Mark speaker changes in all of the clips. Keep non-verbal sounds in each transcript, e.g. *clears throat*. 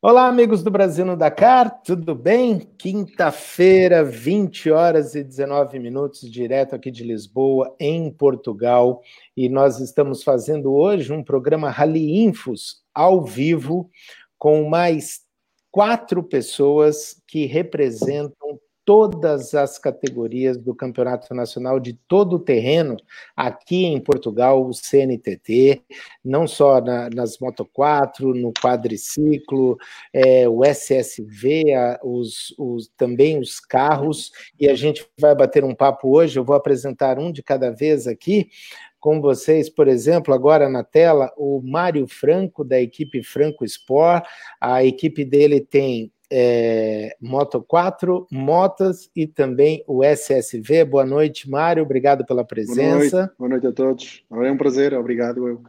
Speaker 1: Olá, amigos do Brasil no Dakar, tudo bem? Quinta-feira, 20 horas e 19 minutos, direto aqui de Lisboa, em Portugal. E nós estamos fazendo hoje um programa Rally Infos ao vivo, com mais quatro pessoas que representam todas as categorias do Campeonato Nacional de todo o terreno aqui em Portugal, o CNTT, não só na, nas Moto 4, no quadriciclo, é, o SSV, a, os, os, também os carros, e a gente vai bater um papo hoje, eu vou apresentar um de cada vez aqui, com vocês, por exemplo, agora na tela, o Mário Franco, da equipe Franco Sport. A equipe dele tem é, Moto 4, Motas e também o SSV. Boa noite, Mário, obrigado pela presença.
Speaker 2: Boa noite, Boa noite a todos. É um prazer, obrigado eu.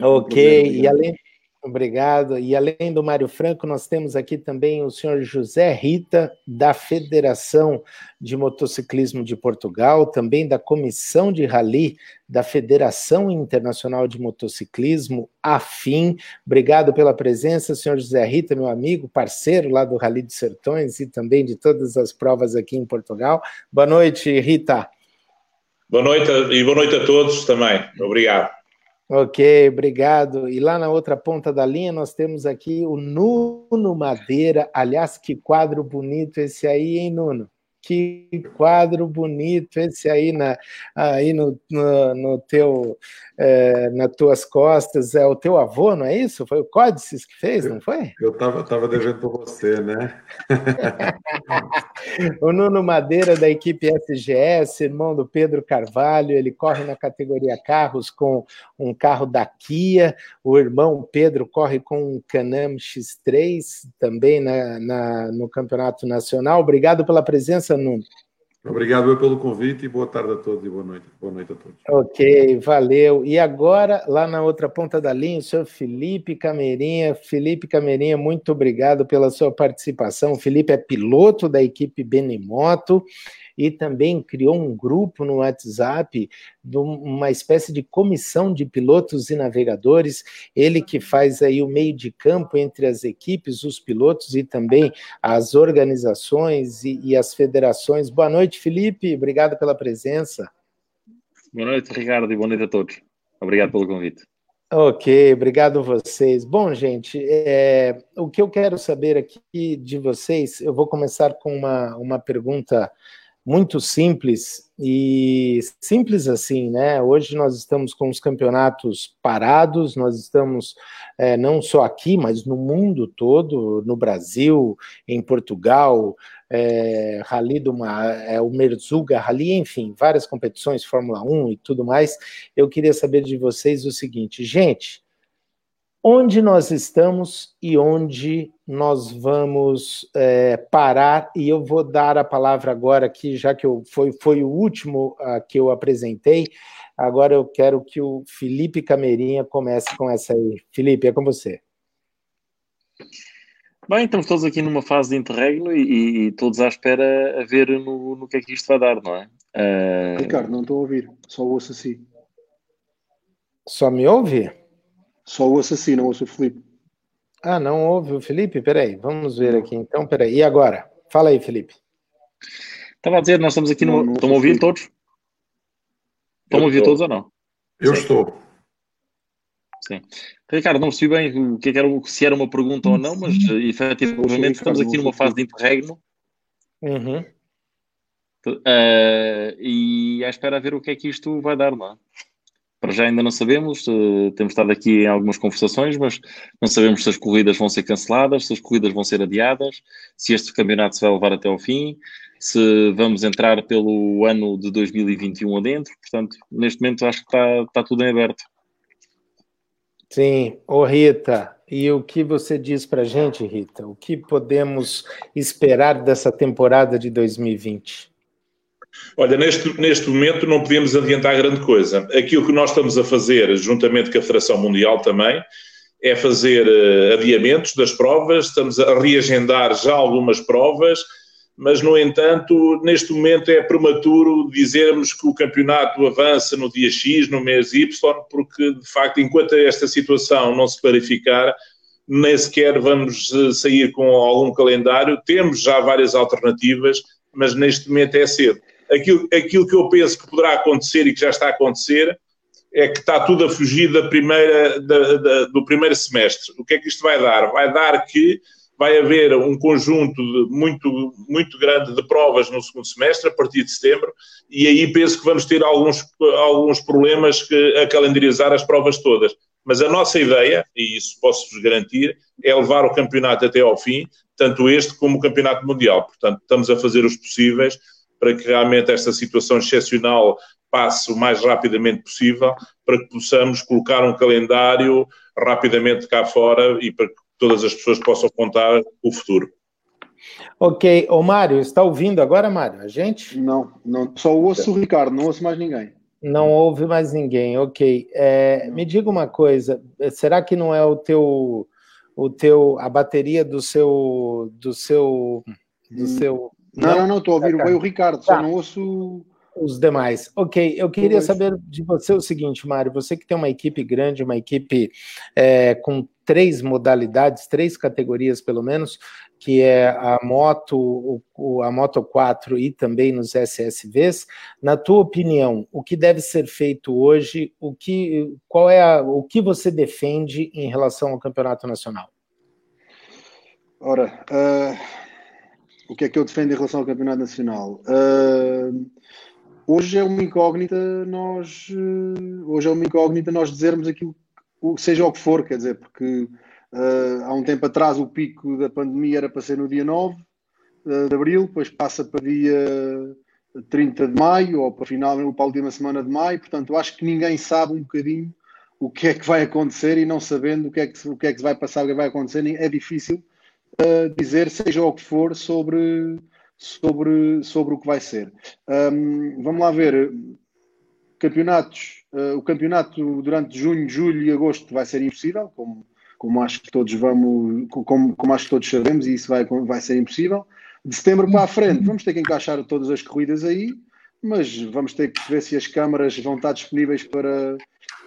Speaker 1: Ok, um prazer, e além Obrigado. E além do Mário Franco, nós temos aqui também o senhor José Rita, da Federação de Motociclismo de Portugal, também da Comissão de Rally da Federação Internacional de Motociclismo, AFIM. Obrigado pela presença, senhor José Rita, meu amigo, parceiro lá do Rally de Sertões e também de todas as provas aqui em Portugal. Boa noite, Rita.
Speaker 3: Boa noite e boa noite a todos também. Obrigado.
Speaker 1: Ok, obrigado. E lá na outra ponta da linha nós temos aqui o Nuno Madeira. Aliás, que quadro bonito esse aí, hein, Nuno? Que quadro bonito esse aí, na, aí no, no, no teu, é, nas tuas costas. É o teu avô, não é isso? Foi o Códices que fez, não foi?
Speaker 2: Eu estava tava devendo por você, né? *laughs*
Speaker 1: o Nuno Madeira, da equipe SGS, irmão do Pedro Carvalho, ele corre na categoria carros com um carro da Kia. O irmão Pedro corre com um Canam X3, também na, na no Campeonato Nacional. Obrigado pela presença, Nuno.
Speaker 2: Obrigado pelo convite e boa tarde a todos e boa noite. Boa noite a todos.
Speaker 1: Ok, valeu. E agora, lá na outra ponta da linha, o senhor Felipe Camerinha. Felipe Camerinha, muito obrigado pela sua participação. O Felipe é piloto da equipe Benimoto e também criou um grupo no WhatsApp, uma espécie de comissão de pilotos e navegadores, ele que faz aí o meio de campo entre as equipes, os pilotos e também as organizações e, e as federações. Boa noite, Felipe, obrigado pela presença.
Speaker 4: Boa noite, Ricardo, e boa noite a todos. Obrigado pelo convite.
Speaker 1: Ok, obrigado a vocês. Bom, gente, é, o que eu quero saber aqui de vocês, eu vou começar com uma, uma pergunta muito simples e simples assim, né? Hoje nós estamos com os campeonatos parados, nós estamos é, não só aqui, mas no mundo todo, no Brasil, em Portugal, é, Rally do é, o Merzuga Rally, enfim, várias competições, Fórmula 1 e tudo mais. Eu queria saber de vocês o seguinte, gente onde nós estamos e onde nós vamos é, parar. E eu vou dar a palavra agora aqui, já que eu, foi, foi o último uh, que eu apresentei. Agora eu quero que o Felipe Camerinha comece com essa aí. Felipe, é com você.
Speaker 4: Bem, estamos todos aqui numa fase de interregno e, e todos à espera a ver no, no que é que isto vai dar, não é?
Speaker 2: Uh... Ricardo, não estou a ouvir, só ouço assim.
Speaker 1: Só me ouve?
Speaker 2: Só ouço assim, não ouço o Felipe.
Speaker 1: Ah, não ouve o Felipe? Peraí, vamos ver aqui então. Peraí, e agora? Fala aí, Felipe.
Speaker 4: Estava a dizer, nós estamos aqui no. Estão a ouvir todos? Estão a ouvir todos ou não?
Speaker 2: Eu Sim. estou.
Speaker 4: Sim. Ricardo, não percebi bem o que, é que era, se era uma pergunta ou não, mas efetivamente estamos aqui numa fase de interregno.
Speaker 1: Uhum.
Speaker 4: Uh, e à espera a ver o que é que isto vai dar, não é? Para já ainda não sabemos, uh, temos estado aqui em algumas conversações, mas não sabemos se as corridas vão ser canceladas, se as corridas vão ser adiadas, se este campeonato se vai levar até ao fim, se vamos entrar pelo ano de 2021 adentro. Portanto, neste momento acho que está, está tudo em aberto.
Speaker 1: Sim, Rita, e o que você diz para a gente, Rita? O que podemos esperar dessa temporada de 2020?
Speaker 3: Olha, neste, neste momento não podemos adiantar grande coisa. Aquilo que nós estamos a fazer, juntamente com a Federação Mundial também, é fazer uh, adiamentos das provas, estamos a reagendar já algumas provas, mas, no entanto, neste momento é prematuro dizermos que o campeonato avança no dia X, no mês Y, porque, de facto, enquanto esta situação não se clarificar, nem sequer vamos eh, sair com algum calendário. Temos já várias alternativas, mas neste momento é cedo. Aquilo, aquilo que eu penso que poderá acontecer e que já está a acontecer é que está tudo a fugir da primeira, da, da, do primeiro semestre. O que é que isto vai dar? Vai dar que vai haver um conjunto muito, muito grande de provas no segundo semestre, a partir de setembro, e aí penso que vamos ter alguns, alguns problemas que, a calendarizar as provas todas. Mas a nossa ideia, e isso posso-vos garantir, é levar o campeonato até ao fim, tanto este como o campeonato mundial. Portanto, estamos a fazer os possíveis para que realmente esta situação excepcional passe o mais rapidamente possível, para que possamos colocar um calendário rapidamente cá fora e para que todas as pessoas possam contar o futuro.
Speaker 1: Ok, o Mário, está ouvindo agora, Mário? A gente?
Speaker 5: Não, não, só ouço o Ricardo, não ouço mais ninguém.
Speaker 1: Não ouve mais ninguém, ok. É, me diga uma coisa, será que não é o teu, o teu, a bateria do seu, do seu, do hum. seu?
Speaker 5: Não, não, não, estou a ouvir tá, o Ricardo, tá. só não ouço
Speaker 1: os demais. Ok, eu queria saber de você o seguinte, Mário, você que tem uma equipe grande, uma equipe é, com três modalidades, três categorias pelo menos, que é a moto, a Moto 4 e também nos SSVs. Na tua opinião, o que deve ser feito hoje? O que, qual é a, o que você defende em relação ao campeonato nacional?
Speaker 5: Ora, uh, o que é que eu defendo em relação ao campeonato nacional? Uh, hoje é uma incógnita nós uh, hoje é uma incógnita nós dizermos aquilo seja o que for, quer dizer, porque uh, há um tempo atrás o pico da pandemia era para ser no dia 9 uh, eh, de abril, depois passa para dia 30 de maio ou para, final, para a última semana de maio, portanto, acho que ninguém sabe um bocadinho o que é que vai acontecer e não sabendo o que é que, o que, é que vai passar, o que vai acontecer, é difícil uh, dizer, seja o que for, sobre, sobre, sobre o que vai ser. Um, vamos lá ver, campeonatos Uh, o campeonato durante junho, julho e agosto vai ser impossível, como, como acho que todos vamos, como, como acho que todos sabemos, e isso vai, vai ser impossível. De setembro para a frente, vamos ter que encaixar todas as corridas aí, mas vamos ter que ver se as câmaras vão estar disponíveis para,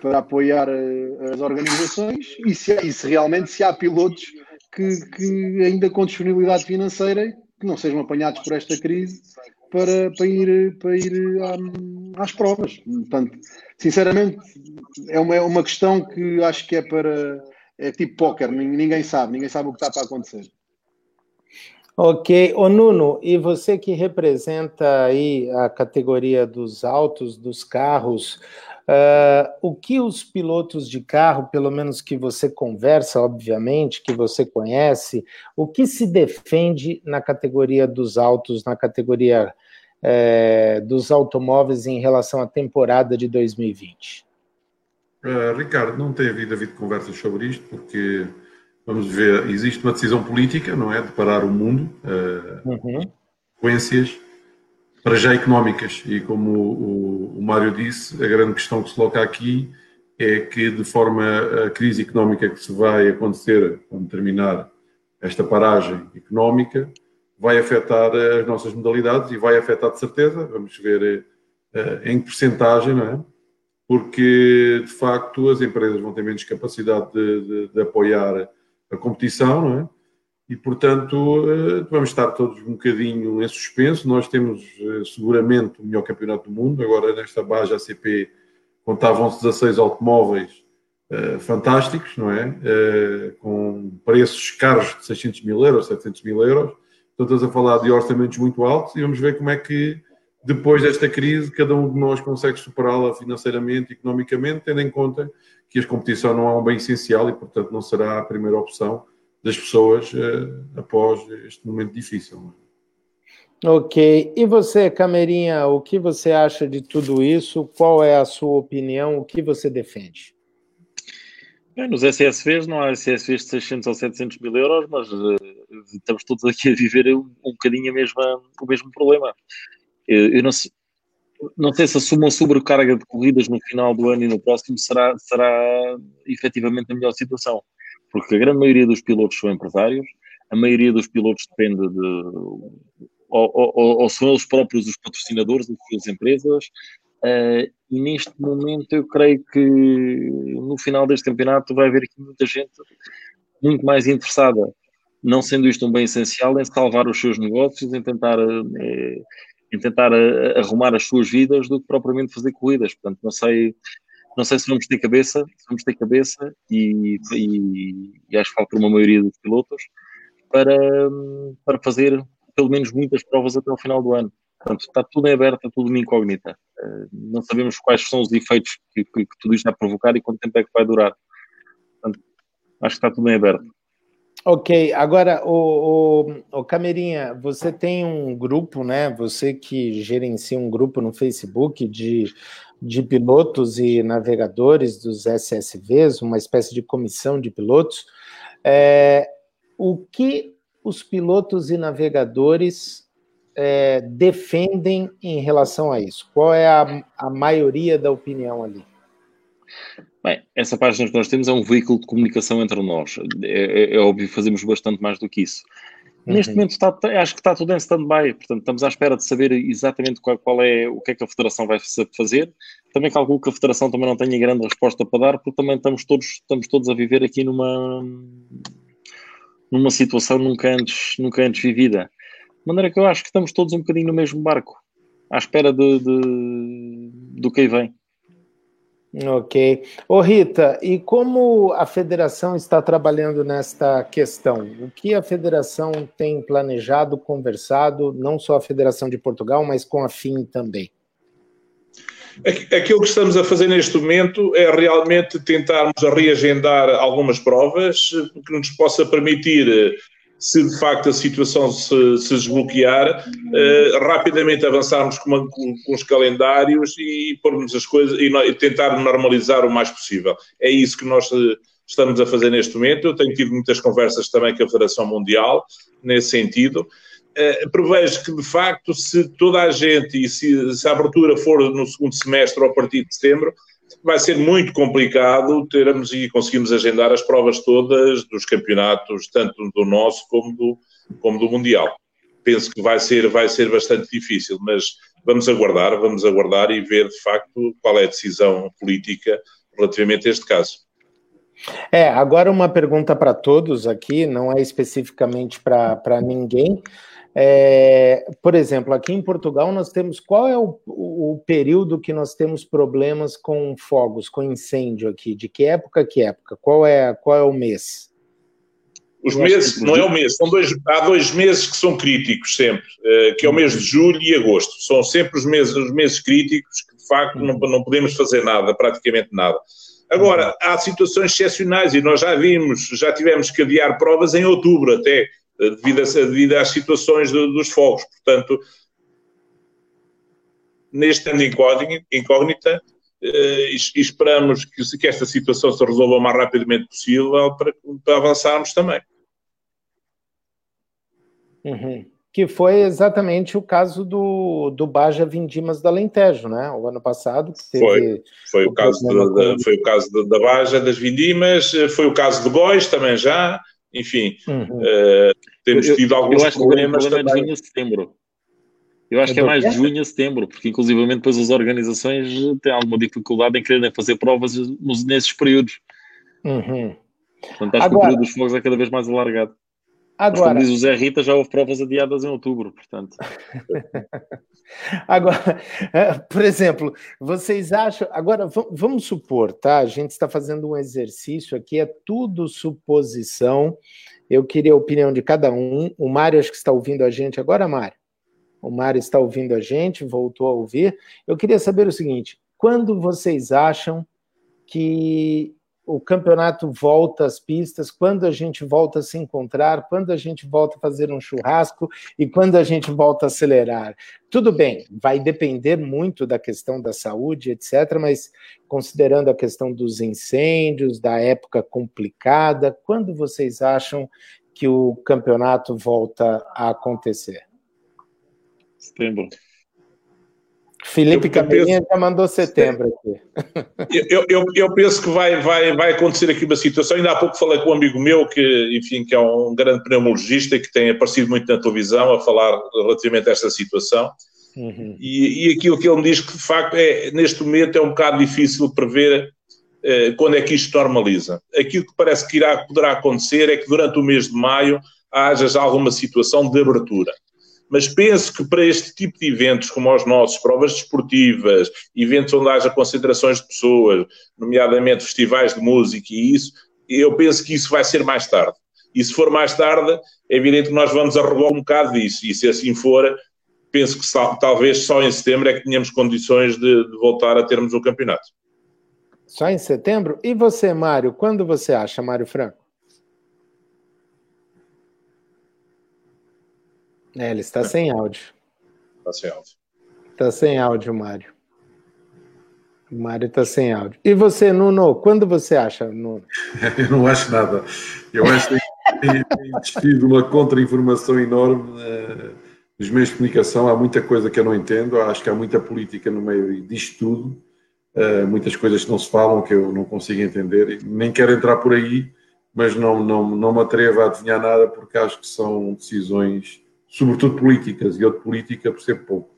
Speaker 5: para apoiar uh, as organizações e se, e se realmente se há pilotos que, que ainda com disponibilidade financeira que não sejam apanhados por esta crise para, para ir, para ir às provas. Portanto, sinceramente, é uma, é uma questão que acho que é para. É tipo póquer, ninguém sabe, ninguém sabe o que está para acontecer.
Speaker 1: Ok, o Nuno, e você que representa aí a categoria dos autos, dos carros, Uh, o que os pilotos de carro, pelo menos que você conversa, obviamente, que você conhece, o que se defende na categoria dos autos, na categoria é, dos automóveis em relação à temporada de 2020?
Speaker 2: Uh, eh, Ricardo, não tem havido, havido conversas sobre isto, porque vamos ver, existe uma decisão política, não é? De parar o mundo, uh, uhum. consequências para já económicas. E como o, o, Mário disse, a grande questão que se coloca aqui é que, de forma a crise económica que se vai acontecer quando terminar esta paragem económica, vai afetar as nossas modalidades e vai afetar de certeza. Vamos ver uh, em que porcentagem, não é? Porque, de facto, as empresas vão ter menos capacidade de, de, de apoiar a competição, não é? E, portanto, eh, vamos estar todos um bocadinho em suspenso. Nós temos eh, seguramente o melhor campeonato do mundo. Agora, nesta base, a CP contavam-se 16 automóveis uh, fantásticos, não é? Uh, com preços caros de 600 mil euros, 700 mil euros. Então, estamos a falar de orçamentos muito altos e vamos ver como é que, depois desta crise, cada um de nós consegue superá-la financeiramente, economicamente, tendo em conta que a competição não é um bem essencial e, portanto, não será a primeira opção das pessoas uh, após este momento difícil.
Speaker 1: Ok. E você, Camerinha, o que você acha de tudo isso? Qual é a sua opinião? O que você defende?
Speaker 4: Bem, nos SSVs não há SSVs de 600 ou 700 mil euros, mas uh, estamos todos aqui a viver um, um bocadinho a mesma, o mesmo problema. Eu, eu não, sei, não sei se a suma sobrecarga de corridas no final do ano e no próximo será, será efetivamente a melhor situação porque a grande maioria dos pilotos são empresários, a maioria dos pilotos depende de. Ou, ou, ou são eles próprios os patrocinadores das suas empresas, uh, e neste momento eu creio que no final deste campeonato vai haver aqui muita gente muito mais interessada, não sendo isto um bem essencial, em salvar os seus negócios, em tentar, é, em tentar eh, arrumar as suas vidas do que propriamente fazer corridas. Portanto, não sei, não sei se vamos ter cabeça, vamos ter cabeça e, e, e acho que falta uma maioria dos pilotos para, para fazer pelo menos muitas provas até o final do ano. Portanto, está tudo em aberto, tudo uma incógnita. Uh, não sabemos quais são os efeitos que, que, que, tudo isto vai provocar e quanto tempo é que vai durar. Portanto, acho que está tudo em aberto.
Speaker 1: Ok, agora, o, o, o Camerinha, você tem um grupo, né? Você que gerencia um grupo no Facebook de, de pilotos e navegadores dos SSVs, uma espécie de comissão de pilotos. É, o que os pilotos e navegadores é, defendem em relação a isso? Qual é a, a maioria da opinião ali?
Speaker 4: Bem, essa página que nós temos é um veículo de comunicação entre nós. É, é, é óbvio fazemos bastante mais do que isso. Uhum. Neste momento está, acho que está tudo em stand-by, portanto estamos à espera de saber exatamente qual, qual, é o que é que a Federação vai fazer. Também calculo que a Federação também não tenha grande resposta para dar, porque também estamos todos, estamos todos a viver aqui numa, numa situação nunca antes, nunca antes vivida. De maneira que eu acho que estamos todos um bocadinho no mesmo barco, à espera de, de do que aí vem.
Speaker 1: Ok. Ô Rita, e como a federação está trabalhando nesta questão? O que a federação tem planejado, conversado, não só a Federação de Portugal, mas com a FIM também?
Speaker 3: Aquilo que estamos a fazer neste momento é realmente tentarmos reagendar algumas provas que nos possa permitir se de facto a situação se, se desbloquear, uh, rapidamente avançarmos com, uma, com, com, os calendários e pormos as coisas e, e, tentar normalizar o mais possível. É isso que nós uh, estamos a fazer neste momento. Eu tenho tido muitas conversas também com a Federação Mundial nesse sentido. Uh, prevejo que, de facto, se toda a gente e se, se a abertura for no segundo semestre ou a partir de setembro, vai ser muito complicado termos e conseguimos agendar as provas todas dos campeonatos, tanto do nosso como do, como do Mundial. Penso que vai ser, vai ser bastante difícil, mas vamos aguardar, vamos aguardar e ver de facto qual é a decisão política relativamente a este caso.
Speaker 1: É, agora uma pergunta para todos aqui, não é especificamente para ninguém, é, por exemplo, aqui em Portugal nós temos qual é o, o, período que nós temos problemas com fogos, com incêndio aqui? De que época que época? Qual é qual é o mês?
Speaker 3: Os meses, não é o mês, são dois, há dois meses que são críticos sempre, eh, que é o mês de julho e agosto. São sempre os meses, os meses críticos que de facto não, não podemos fazer nada, praticamente nada. Agora, há situações excepcionais e nós já vimos, já tivemos que adiar provas em outubro até, devido, a, devido às situações do, dos fogos. Portanto, neste ano incógnita, eh, esperamos que, que, esta situação se resolva o mais rapidamente possível para, para avançarmos também.
Speaker 1: Uhum. Que foi exatamente o caso do, do Baja Vindimas do Alentejo, né? O ano passado.
Speaker 3: foi, foi o, o caso, da, foi o caso da Baja das Vindimas, eh, foi o caso de Góis também já, enfim. Uhum. Uh, temos tido alguns
Speaker 4: eu acho problemas que é de junho a setembro. Eu acho que é mais de junho a setembro, porque inclusivamente depois as organizações têm alguma dificuldade em quererem fazer provas nesses períodos.
Speaker 1: Uhum.
Speaker 4: Portanto, acho Agora, que o período dos fogos é cada vez mais alargado. Agora, Mas, como diz o Zé Rita, já houve provas adiadas em outubro, portanto. *laughs*
Speaker 1: agora, eh, por exemplo, vocês acham. Agora, vamos supor, tá? A gente está fazendo um exercício aqui, é tudo suposição. Eu queria a opinião de cada um. O Mário, acho que está ouvindo a gente agora, Mário. O Mário está ouvindo a gente, voltou a ouvir. Eu queria saber o seguinte: quando vocês acham que o campeonato volta às pistas, quando a gente volta a se encontrar, quando a gente volta a fazer um churrasco e quando a gente volta a acelerar. Tudo bem, vai depender muito da questão da saúde, etc., mas considerando a questão dos incêndios, da época complicada, quando vocês acham que o campeonato volta a acontecer?
Speaker 4: Setembro.
Speaker 1: Felipe Caminha já mandou setembro aqui.
Speaker 3: Eu, eu, eu, penso que vai, vai, vai acontecer aqui uma situação. Ainda há pouco falei com um amigo meu, que, enfim, que é um grande pneumologista que tem aparecido muito na televisão a falar relativamente a esta situação. Uhum. E, e aquilo que ele me diz que, de facto, é, neste momento é um bocado difícil prever eh, quando é que isto normaliza. Aquilo que parece que irá, poderá acontecer é que durante o mês de maio haja já alguma situação de abertura. Mas penso que para este tipo de eventos, como os nossos, provas desportivas, eventos onde haja concentrações de pessoas, nomeadamente festivais de música e isso, eu penso que isso vai ser mais tarde. E se for mais tarde, é evidente que nós vamos arrobar um bocado disso. E se assim for, penso que talvez só em setembro é que tenhamos condições de, de voltar a termos o campeonato.
Speaker 1: Só em setembro? E você, Mário, quando você acha, Mário Franco? É, ele está sem áudio.
Speaker 3: Está sem áudio.
Speaker 1: Está sem áudio, Mário. O Mário está sem áudio. E você, Nuno, quando você acha, Nuno? *laughs*
Speaker 2: Eu não acho nada. Eu acho que tem, existido uma contra-informação enorme uh, nos meios de comunicação. Há muita coisa que eu não entendo. Acho que há muita política no meio disto tudo. Uh, muitas coisas que não se falam que eu não consigo entender. Nem quero entrar por aí, mas não, não, não me atrevo a adivinhar nada porque acho que são decisões, sobretudo políticas, e eu de política percebo pouco.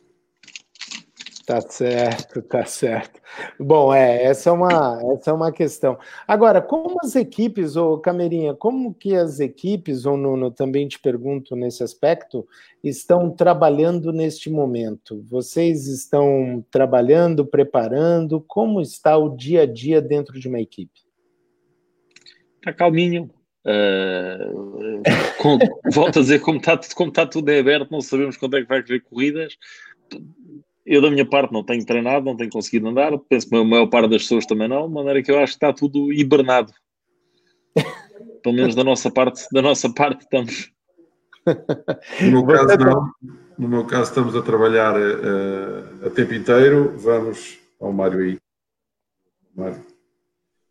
Speaker 1: Tá certo, tá certo. Bom, é, essa é uma, essa é uma questão. Agora, como as equipes, ou Camerinha, como que as equipes, ou Nuno, também te pergunto nesse aspecto, estão trabalhando neste momento? Vocês estão trabalhando, preparando? Como está o dia a dia dentro de uma equipe?
Speaker 4: Está calminho. Uh, com, volto a dizer, como está, como está tudo em aberto, não sabemos quando é que vai haver corridas eu, da minha parte, não tenho treinado, não tenho conseguido andar. Penso que a maior parte das pessoas também não, de maneira que eu acho que está tudo hibernado. Pelo menos da nossa parte, da nossa parte estamos.
Speaker 2: No meu caso, não. No meu caso, estamos a trabalhar uh, a tempo inteiro. Vamos ao Mário aí. Mário.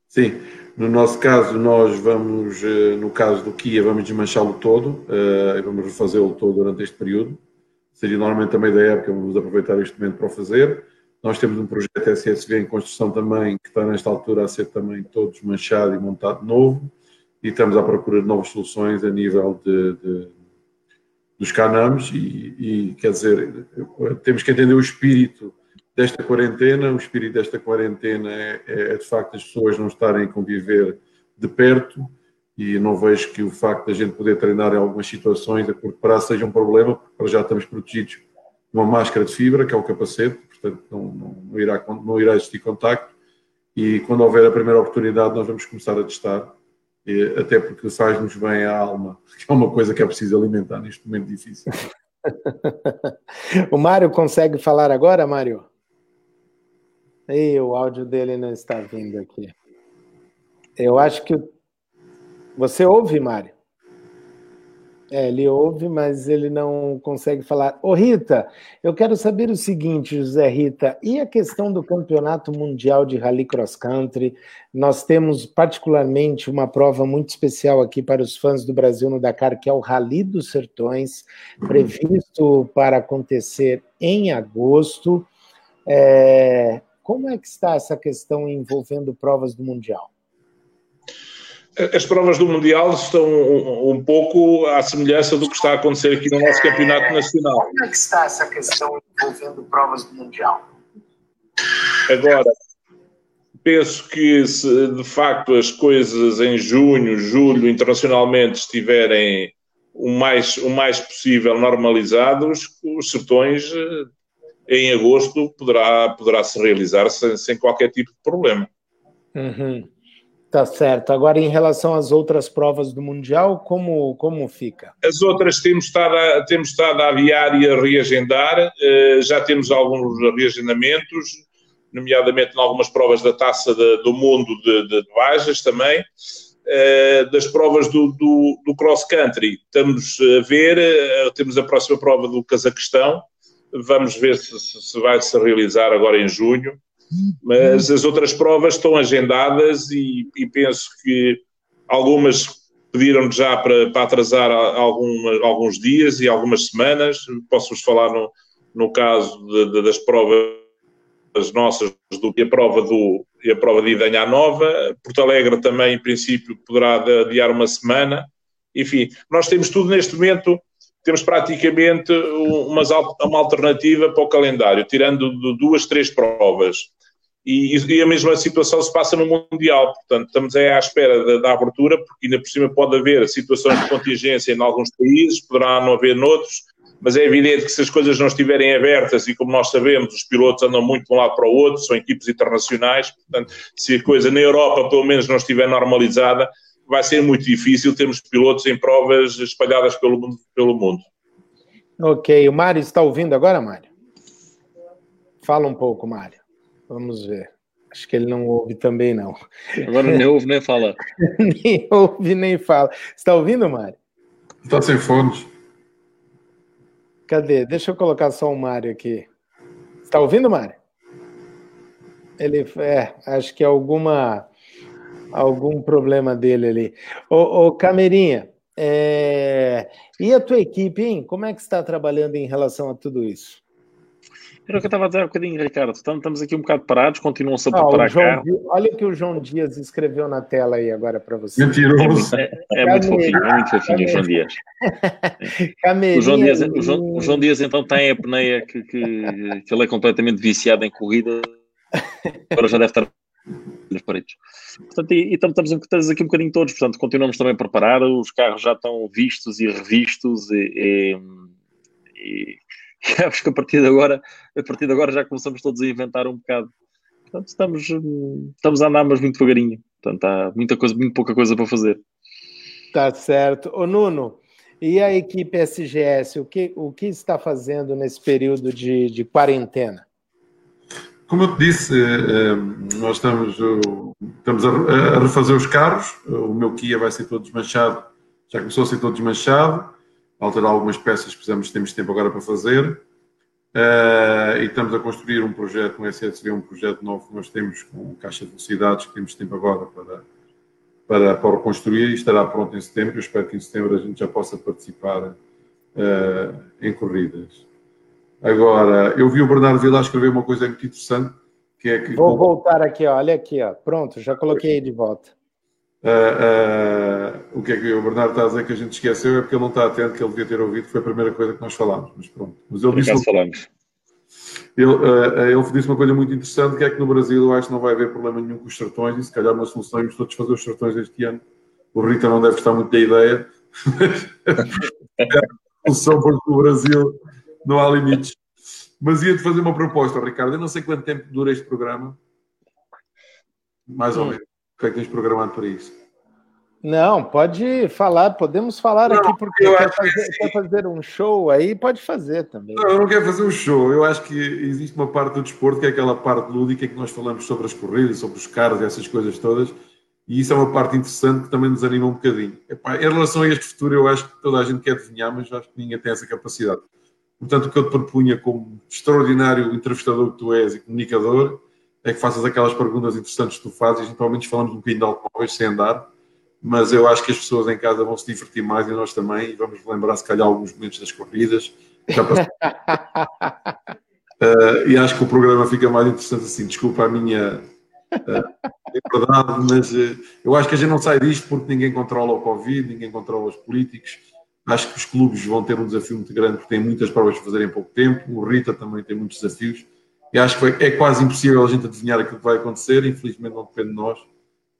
Speaker 2: Sim, no nosso caso, nós vamos, uh, no caso do Kia, vamos desmanchá-lo todo uh, e vamos refazê-lo todo durante este período. Seria normalmente também da época, vamos aproveitar este momento para o fazer. Nós temos um projeto SSV em construção também, que está nesta altura a ser também todo desmanchado e montado novo, e estamos à procura de novas soluções a nível de, de dos Canams, e, e quer dizer, temos que entender o espírito desta quarentena, o espírito desta quarentena é, é de facto as pessoas não estarem a conviver de perto, e não vejo que o facto de a gente poder treinar em algumas situações a curto prazo seja um problema, porque já estamos protegidos com uma máscara de fibra, que é o capacete, portanto não, não, não, irá, não irá existir contacto, e quando houver a primeira oportunidade nós vamos começar a testar, até porque faz-nos bem à alma, *laughs* que é uma coisa que é preciso alimentar neste momento difícil. *laughs*
Speaker 1: o Mário consegue falar agora, Mário? Ei, o áudio dele não está vindo aqui. Eu acho que você ouve, Mário? É, ele ouve, mas ele não consegue falar. Ô, Rita, eu quero saber o seguinte, José Rita, e a questão do Campeonato Mundial de Rally Cross Country? Nós temos particularmente uma prova muito especial aqui para os fãs do Brasil no Dakar, que é o Rally dos Sertões, previsto para acontecer em agosto. É... Como é que está essa questão envolvendo provas do Mundial?
Speaker 3: as provas do Mundial estão um, pouco à semelhança do que está a acontecer aqui no nosso Campeonato Nacional.
Speaker 1: Como é que está essa questão envolvendo provas do Mundial?
Speaker 3: Agora, penso que se de facto as coisas em junho, julho, internacionalmente estiverem o mais, o mais possível normalizados, os sertões eh, em agosto poderá, poderá se realizar sem, sem qualquer tipo de problema.
Speaker 1: Uhum. Tá certo. Agora, em relação às outras provas do Mundial, como, como fica?
Speaker 3: As outras temos estado a, temos estado a aviar e a reagendar. Uh, já temos alguns reagendamentos, nomeadamente em algumas provas da Taça de, do Mundo de, de, de Bajas também. Uh, das provas do, do, do cross-country, estamos a ver, uh, temos a próxima prova do Cazaquistão, vamos ver se, se vai se realizar agora em junho. Mas as outras provas estão agendadas e, e penso que algumas pediram já para, para atrasar alguma, alguns dias e algumas semanas. Posso-vos falar no, no caso de, de, das provas nossas do, e a prova do e a prova de Idanha Nova. Porto Alegre também, em princípio, poderá adiar uma semana. Enfim, nós temos tudo neste momento, temos praticamente uma, alternativa para o calendário, tirando duas, três provas e, e, a mesma situação se passa no Mundial. Portanto, estamos à espera da, da, abertura, porque ainda por cima pode haver situações de contingência em alguns países, poderá não haver noutros, mas é evidente que se as coisas não estiverem abertas, e como nós sabemos, os pilotos andam muito de um lado para o outro, são equipes internacionais, portanto, se a coisa na Europa pelo menos não estiver normalizada, vai ser muito difícil termos pilotos em provas espalhadas pelo mundo. Pelo mundo.
Speaker 1: Ok, o Mário está ouvindo agora, Mário? Fala um pouco, Mário. Vamos ver. Acho que ele não ouve também, não.
Speaker 4: Agora nem ouve nem fala. *laughs*
Speaker 1: nem ouve nem fala. Está ouvindo, Mário?
Speaker 2: Está sem fones.
Speaker 1: Cadê? Deixa eu colocar só o Mário aqui. Está ouvindo, Mário? Ele é, acho que é alguma algum problema dele ali. Ô, ô Camerinha, é... e a tua equipe, hein? Como é que está trabalhando em relação a tudo isso?
Speaker 4: Era o que eu estava a dizer um bocadinho, Ricardo. Estamos aqui um bocado parados, continuam-se a preparar
Speaker 1: ah, Olha o que o João Dias escreveu na tela aí agora para você.
Speaker 2: Mentiroso.
Speaker 4: É, é, é muito fofinho, é muito fofinho o João Dias. o, João Dias o, João, o João Dias então tem a peneia que, que, que ele é completamente viciado em corrida. Agora já deve estar nas paredes. Portanto, e, e estamos, estamos aqui um bocadinho todos, portanto, continuamos também a preparar, os carros já estão vistos e revistos e, e, *laughs* e acho que a partir de agora, a partir de agora já começamos todos a inventar um bocado. Portanto, estamos, estamos a andar, mas muito devagarinho. Portanto, há muita coisa, muito pouca coisa para fazer.
Speaker 1: Tá certo. Ô Nuno, e a equipe SGS, o que, o que está fazendo nesse período de, de quarentena?
Speaker 2: Como eu te disse, eh, eh, nós estamos, estamos a refazer os carros. O meu Kia vai ser todo desmanchado, já começou a ser todo desmanchado. Alterar algumas peças precisamos, temos tempo agora para fazer. Eh, e estamos a construir um projeto, um SSV, um projeto novo que nós temos com caixa de velocidades, que temos tempo agora para, para, para reconstruir e estará pronto em setembro. Eu espero que em setembro a gente já possa participar em corridas. Agora, eu vi o Bernardo Vilar escrever uma coisa muito interessante, que é que...
Speaker 1: Vou voltar aqui, olha aqui, ó. pronto, já coloquei de volta.
Speaker 2: Uh, uh, o que é que o Bernardo está a dizer que a gente esqueceu é porque ele não está atento, que ele devia ter ouvido, que foi a primeira coisa que nós falámos, mas pronto. Mas
Speaker 4: ele disse... falamos.
Speaker 2: Ele, uh, ele disse uma coisa muito interessante, que é que no Brasil eu acho que não vai haver problema nenhum com os sertões e se calhar uma solução é todos fazer os sertões este ano. O Rita não deve estar muito da ideia, *laughs* a solução para o Brasil não há limites. Mas ia-te fazer uma proposta, Ricardo. Eu não sei quanto tempo dura este programa. Mais ou hum. menos. O que é que tens programado para isso?
Speaker 1: Não, pode falar, podemos falar não, aqui, porque quer fazer, que quer fazer, um show aí, pode fazer também.
Speaker 2: Não, eu não quero fazer um show. Eu acho que existe uma parte do desporto que é aquela parte lúdica que nós falamos sobre as corridas, sobre os carros e essas coisas todas. E isso é uma parte interessante que também nos anima um bocadinho. Epá, em relação a este futuro, eu acho que toda a gente quer adivinhar, mas acho que ninguém tem essa capacidade. Portanto, o que eu te propunha como extraordinário entrevistador que tu és e comunicador é que faças aquelas perguntas interessantes que tu fazes e, menos, falamos um bocadinho de automóveis sem andar, mas eu acho que as pessoas em casa vão se divertir mais e nós também, e vamos lembrar, se calhar, alguns momentos das corridas. uh, *laughs* e acho que o programa fica mais interessante assim. Desculpa a minha uh, verdade, mas uh, eu acho que a gente não sai disto porque ninguém controla o Covid, ninguém controla os políticos Acho que os clubes vão ter um desafio muito grande porque têm muitas provas para fazer em pouco tempo. O Rita também tem muitos desafios. E acho que é quase impossível a gente adivinhar aquilo que vai acontecer. Infelizmente, não depende de nós.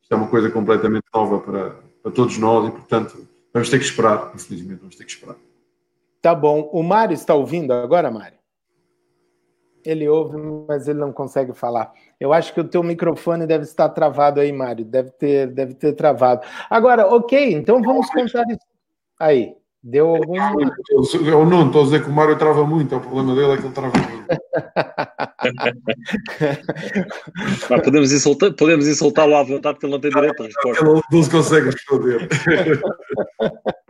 Speaker 2: Isto é uma coisa completamente nova para, para todos nós e, portanto, vamos ter que esperar. Infelizmente, vamos ter que esperar.
Speaker 1: Tá bom. O Mário está ouvindo agora, Mário? Ele ouve, mas ele não consegue falar. Eu acho que o teu microfone deve estar travado aí, Mário. Deve ter, deve ter travado. Agora, ok, então vamos contar isso. Aí. Deu algum.
Speaker 2: Eu não, estou a dizer que o Mário trava muito, é o problema dele é que ele trava muito. *laughs*
Speaker 4: podemos insultar, podemos insultá-lo à vontade porque ele não tem direito a resposta. Ele
Speaker 2: não se consegue responder. *laughs*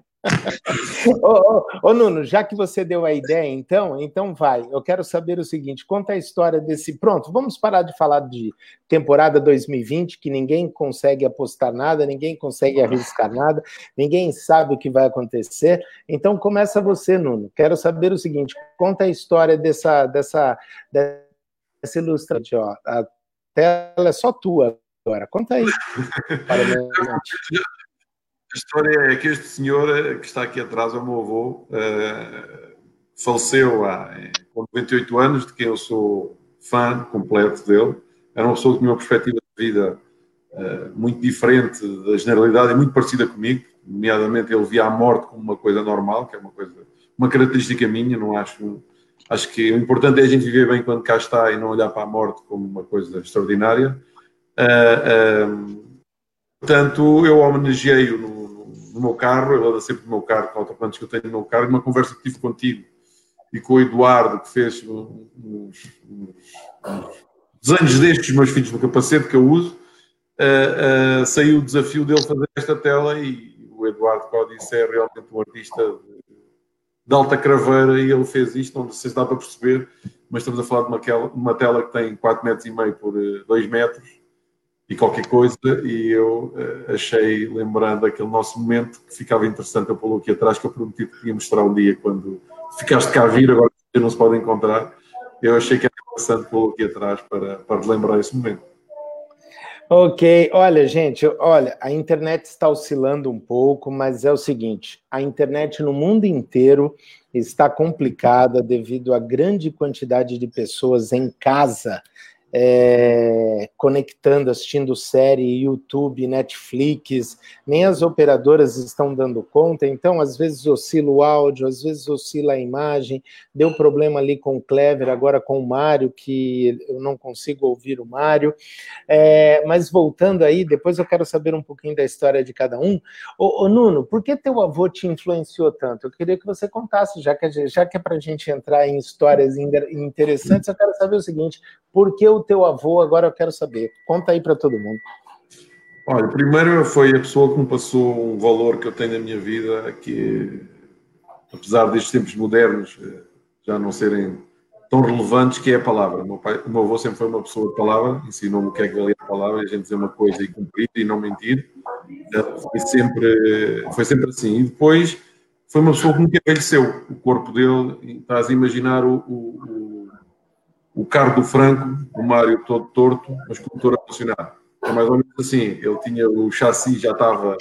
Speaker 1: ô, ô, ô, Nuno, já que você deu a ideia, então, então vai. Eu quero saber o seguinte: conta a história desse. Pronto, vamos parar de falar de temporada 2020, que ninguém consegue apostar nada, ninguém consegue arriscar nada, ninguém sabe o que vai acontecer. Então começa você, Nuno. Quero saber o seguinte: conta a história dessa, dessa, dessa ilustrante. Ó. A tela é só tua agora. Conta aí. *laughs*
Speaker 2: A história é que este senhor eh, que está aqui atrás, é o meu avô, uh, faleceu há, com 98 anos, de quem eu sou fã completo dele. era uma pessoa que tinha uma perspectiva de vida uh, muito diferente da generalidade e muito parecida comigo, nomeadamente ele via a morte como uma coisa normal, que é uma coisa, uma característica minha, não acho, acho que o importante é a gente viver bem quando cá está e não olhar para a morte como uma coisa extraordinária. Uh, portanto, eu homenageei-o no, no, meu carro, ele anda sempre no meu carro, com autocolantes que eu tenho no meu carro, e uma conversa que tive contigo e com o Eduardo, que fez uns, uns, uns desenhos destes meus filhos no capacete que eu uso, uh, uh, saiu o desafio dele fazer esta tela e o Eduardo Códice é realmente um artista de, de, alta craveira e ele fez isto, não sei se dá para perceber, mas estamos a falar de uma, uma tela que tem 4 metros e meio por 2 eh, metros e qualquer coisa, e eu uh, achei, lembrando aquele nosso momento, que ficava interessante eu pô-lo aqui atrás, que eu prometi que ia mostrar um dia quando ficaste cá a vir, agora não se pode encontrar. Eu achei que era interessante pô-lo aqui atrás para, para lembrar esse momento.
Speaker 1: Ok, olha, gente, olha, a internet está oscilando um pouco, mas é o seguinte: a internet no mundo inteiro está complicada devido à grande quantidade de pessoas em casa é, conectando, assistindo série, YouTube, Netflix, nem as operadoras estão dando conta, então às vezes oscila o áudio, às vezes oscila a imagem, deu problema ali com o Clever, agora com o Mário, que eu não consigo ouvir o Mário, é, mas voltando aí, depois eu quero saber um pouquinho da história de cada um. Ô, ô Nuno, por que teu avô te influenciou tanto? Eu queria que você contasse, já que, já que é para a gente entrar em histórias interessantes, eu quero saber o seguinte, por que o teu avô? Agora eu quero saber. Conta aí para todo mundo.
Speaker 2: Olha, primeiro foi a pessoa que me passou um valor que eu tenho na minha vida, que apesar destes tempos modernos eh, já não serem tão relevantes, que é a palavra. O meu, pai, o meu avô sempre foi uma pessoa de palavra, ensinou-me o que é que valia a palavra, a gente dizer uma coisa e cumprir e não mentir. Eh, foi sempre, foi sempre assim. E depois foi uma pessoa que nunca envelheceu. O corpo dele, estás a imaginar o, o o carro do Franco, o Mário todo torto, mas com o motor a funcionar. É mais ou menos assim. Ele tinha o chassi, já estava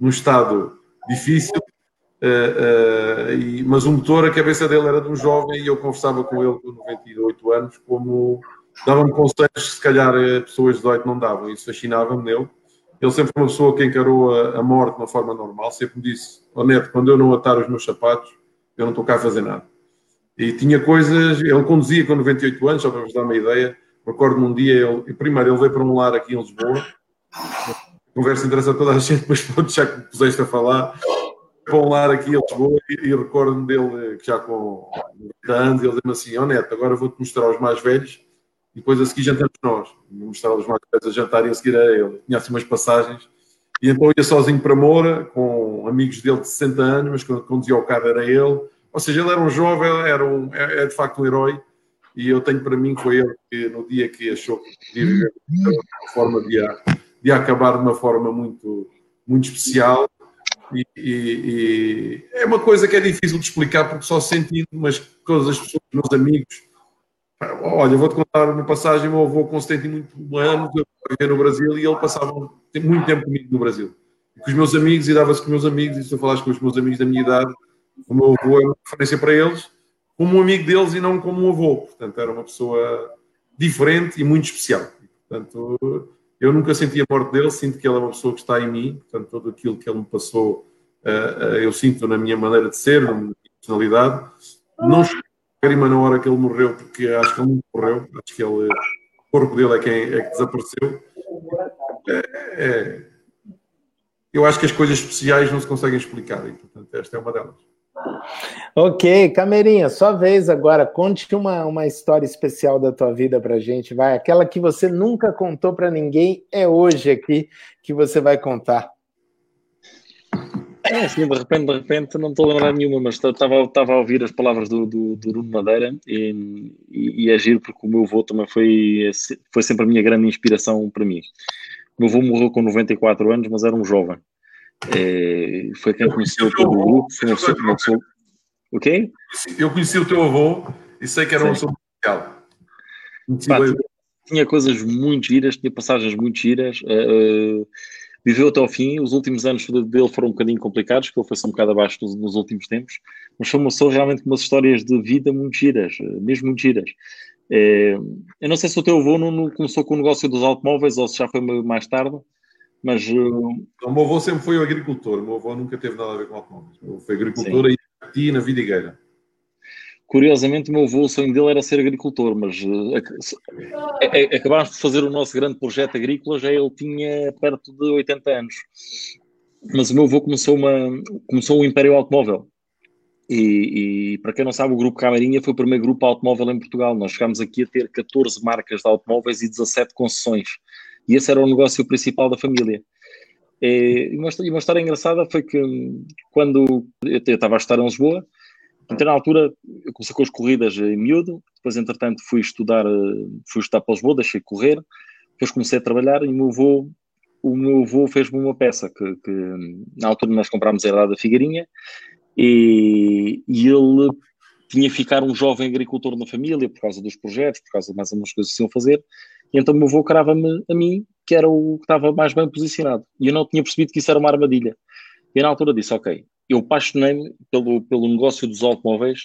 Speaker 2: num estado difícil, uh, uh, e, mas o motor, a cabeça dele era de um jovem e eu conversava com ele com 98 anos, como dava-me conselhos que se calhar eh, pessoas de 18 não davam. Isso fascinava-me nele. Ele sempre foi uma pessoa que encarou a, a morte de uma forma normal, sempre me disse, Neto, quando eu não atar os meus sapatos, eu não estou cá a fazer nada. E tinha coisas, ele conduzia com 98 anos, só para vos dar uma ideia. Recordo-me um dia, ele, primeiro ele veio para um lar aqui em Lisboa, conversa interessa a toda a gente, *laughs* depois pode já que me puseste a falar, para um lar aqui em Lisboa e, e recordo-me dele que já com 90 anos, ele disse-me assim, ó oh, Neto, agora vou-te mostrar os mais velhos e depois a seguir jantamos nós. Vou mostrar os mais velhos a jantar e a seguir a ele. Tinha assim umas passagens. E então ia sozinho para Moura, com amigos dele de 60 anos, mas quando conduzia o carro era ele ou seja, ele era um jovem, era um, é, é de facto um herói, e eu tenho para mim foi ele que no dia que achou que podia viver uma forma de, a, de acabar de uma forma muito, muito especial. E, e, e, é uma coisa que é difícil de explicar porque só sentindo, mas todas as pessoas, meus amigos. Olha, vou-te contar uma passagem. Meu avô, com 78 anos, eu vivia no Brasil e ele passava muito tempo comigo no Brasil. Com os meus amigos, e dava-se com os meus amigos, e se eu falasse com os meus amigos da minha idade, o meu avô é uma referência para eles, como um amigo deles e não como um avô. Portanto, era uma pessoa diferente e muito especial. Portanto, eu nunca senti a morte dele, sinto que ele é uma pessoa que está em mim, portanto, tudo aquilo que ele me passou, uh, uh, eu sinto na minha maneira de ser, na minha personalidade. Não chorei na hora que ele morreu, porque acho que ele não morreu, acho que ele, o corpo dele é quem é que desapareceu. É, é, eu acho que as coisas especiais não se conseguem explicar, e portanto, esta é uma delas.
Speaker 1: Ok, Camerinha, sua vez agora. Conte uma, uma história especial da tua vida pra gente, vai. Aquela que você nunca contou para ninguém, é hoje aqui que você vai contar.
Speaker 4: É, assim, de repente, de repente, não estou a lembrar nenhuma, mas estava a ouvir as palavras do, do, do Bruno Madeira e, e, e agir porque o meu avô também foi, foi sempre a minha grande inspiração para mim. O meu avô morreu com 94 anos, mas era um jovem. É, foi quem conheceu o uma pessoa, uma pessoa... O quê?
Speaker 2: Eu conheci o teu avô e sei que era uma pessoa especial.
Speaker 4: tinha coisas muito giras, tinha passagens muito giras. Uh, viveu até ao fim. Os últimos anos dele foram um bocadinho complicados, porque ele foi-se um bocado abaixo nos, nos, últimos tempos. Mas foi uma pessoa realmente com umas histórias de vida muito giras, mesmo muito giras. Eu não sei se o teu avô não, começou com o negócio dos automóveis ou se já foi mais tarde, mas. Uh...
Speaker 2: O meu avô sempre foi agricultor, o meu avô nunca teve nada a ver com automóveis. O meu avô foi agricultor Sim. e na vidigueira.
Speaker 4: Curiosamente, o meu avô, o sonho dele era ser agricultor, mas uh, acabámos de fazer o nosso grande projeto agrícola, já ele tinha perto de 80 anos. Mas o meu avô começou, uma, começou um império automóvel. E, e, para quem não sabe, o Grupo Camarinha foi o primeiro grupo automóvel em Portugal. Nós chegámos aqui a ter 14 marcas de automóveis e 17 concessões. E esse era o negócio principal da família. E uma, história engraçada foi que quando eu estava a estar em Lisboa, então, na altura, eu comecei com as corridas em miúdo, depois, entretanto, fui estudar, fui estudar para Lisboa, deixei de correr, depois comecei a trabalhar e o meu avô, o meu avô fez-me uma peça que, que, na altura nós comprámos a herdade da Figueirinha e, e ele tinha ficar um jovem agricultor na família por causa dos projetos, por causa de mais algumas coisas que se iam fazer, e então o meu avô crava-me a mim, que era o que estava mais bem posicionado, e eu não tinha percebido que isso era uma armadilha. E na altura disse, ok, eu apaixonei-me pelo, pelo negócio dos automóveis,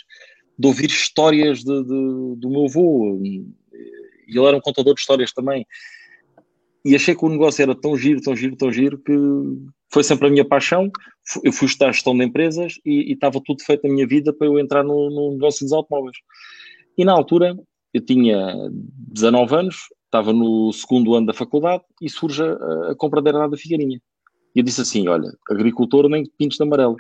Speaker 4: de ouvir histórias de, de, do meu avô. E ele era um contador de histórias também. E achei que o negócio era tão giro, tão giro, tão giro, que foi sempre a minha paixão. Eu fui estudar gestão de empresas e, e estava tudo feito na minha vida para eu entrar no, no negócio dos automóveis. E na altura, eu tinha 19 anos, estava no segundo ano da faculdade e surge a, a compra da herdade da Figueirinha. E eu disse assim: Olha, agricultor nem pintos de amarelo.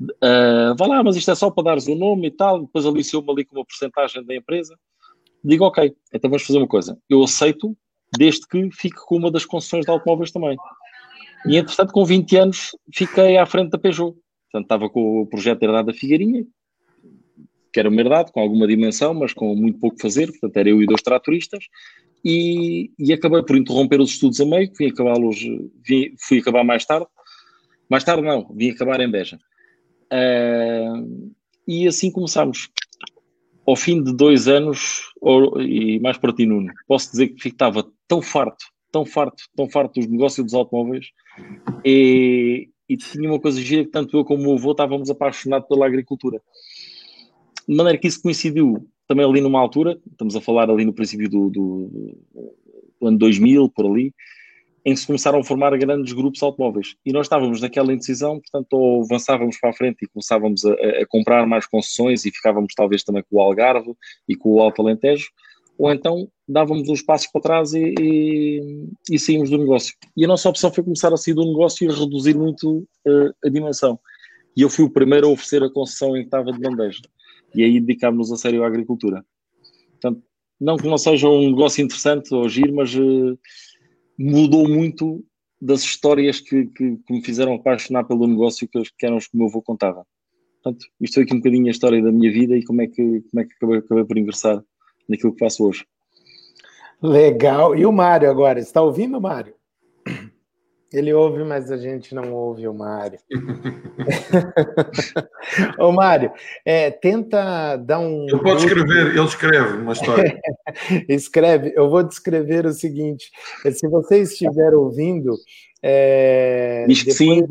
Speaker 4: Uh, vá lá, mas isto é só para dares o nome e tal. Depois aliciou-me ali com uma porcentagem da empresa. Digo, ok, então vamos fazer uma coisa. Eu aceito, desde que fique com uma das concessões de automóveis também. E entretanto, com 20 anos, fiquei à frente da Peugeot. Portanto, estava com o projeto de herdade da Figueirinha, que era uma herdade com alguma dimensão, mas com muito pouco fazer. Portanto, era eu e dois tratoristas. E, e acabei por interromper os estudos a meio, vim acabá-los, fui acabar mais tarde. Mais tarde não, vim acabar em Beja. Uh, e assim começámos. Ao fim de dois anos, ou, e mais para ti, Nuno, posso dizer que estava tão farto, tão farto, tão farto dos negócios dos automóveis e, e tinha uma coisa gira que tanto eu como o meu avô estávamos apaixonados pela agricultura. De maneira que isso coincidiu também ali numa altura, estamos a falar ali no princípio do, do, do ano 2000, por ali, em que se começaram a formar grandes grupos automóveis. E nós estávamos naquela indecisão, portanto, ou avançávamos para a frente e começávamos a, a, comprar mais concessões e ficávamos talvez também com o Algarve e com o Alto Alentejo, ou então dávamos uns passos para trás e, e, e saímos do negócio. E a nossa opção foi começar a sair do negócio e reduzir muito uh, a dimensão. E eu fui o primeiro a oferecer a concessão em que estava de bandeja. E aí dedicámos-nos a sério à agricultura. Portanto, não que não seja um negócio interessante ou giro, mas... Uh, mudou muito das histórias que, que, que, me fizeram apaixonar pelo negócio que, que eram os que o meu avô contava. Portanto, isto foi aqui um bocadinho a história da minha vida e como é que, como é que acabei, acabei por ingressar naquilo que faço hoje.
Speaker 1: Legal. E o Mário agora? Está ouvindo, Mário? Ele ouve, mas a gente não ouve o Mário. *laughs* Ô, Mário, é, tenta dar um.
Speaker 2: Ele pode escrever, ele escreve uma história. *laughs*
Speaker 1: escreve. Eu vou descrever o seguinte: se você estiver ouvindo, é,
Speaker 4: Diz que sim.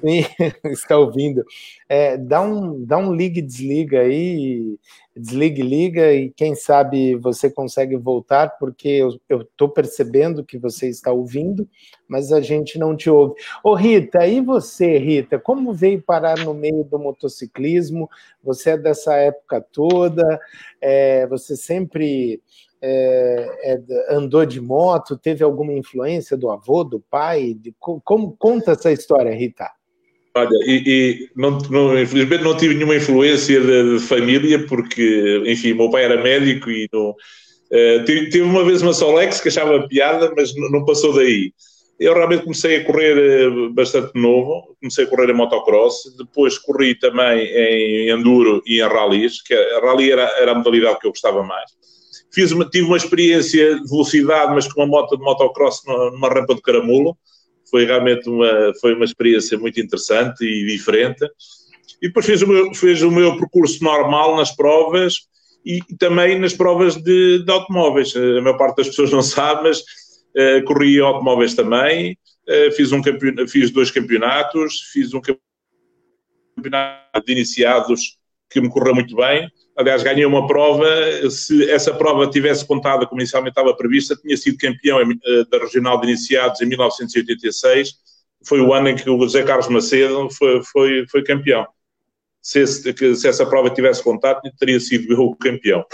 Speaker 1: sim. *laughs* está ouvindo. É, dá, um, dá um ligue desliga aí, desligue liga e quem sabe você consegue voltar, porque eu estou percebendo que você está ouvindo, mas a gente não te ouve. Ô Rita, e você, Rita, como veio parar no meio do motociclismo? Você é dessa época toda, é, você sempre é, é, andou de moto, teve alguma influência do avô, do pai? De, como conta essa história, Rita?
Speaker 3: Olha, e, e não, não, infelizmente não tive nenhuma influência de, de, família, porque, enfim, meu pai era médico e não, uh, tive, tive, uma vez uma Solex que achava piada, mas não, passou daí. Eu realmente comecei a correr uh, bastante novo, comecei a correr em motocross, depois corri também em enduro e em rallies, que a rally era, era a modalidade que eu gostava mais Fiz uma, tive uma experiência de velocidade, mas com uma moto de motocross numa rampa de caramulo. Foi realmente uma, foi uma experiência muito interessante e diferente. E depois fiz o meu, fiz o meu percurso normal nas provas e, também nas provas de, de, automóveis. A maior parte das pessoas não sabe, mas uh, corri automóveis também. Uh, fiz, um fiz dois campeonatos, fiz um campeonato de iniciados que me correu muito bem. Aliás, ganhei uma prova, se essa prova tivesse contado como inicialmente estava prevista, tinha sido campeão eh, da Regional de Iniciados em 1986. Foi o ano em que o José Carlos Macedo foi, foi, foi campeão. Se, esse, se essa prova tivesse contado, teria sido o campeão.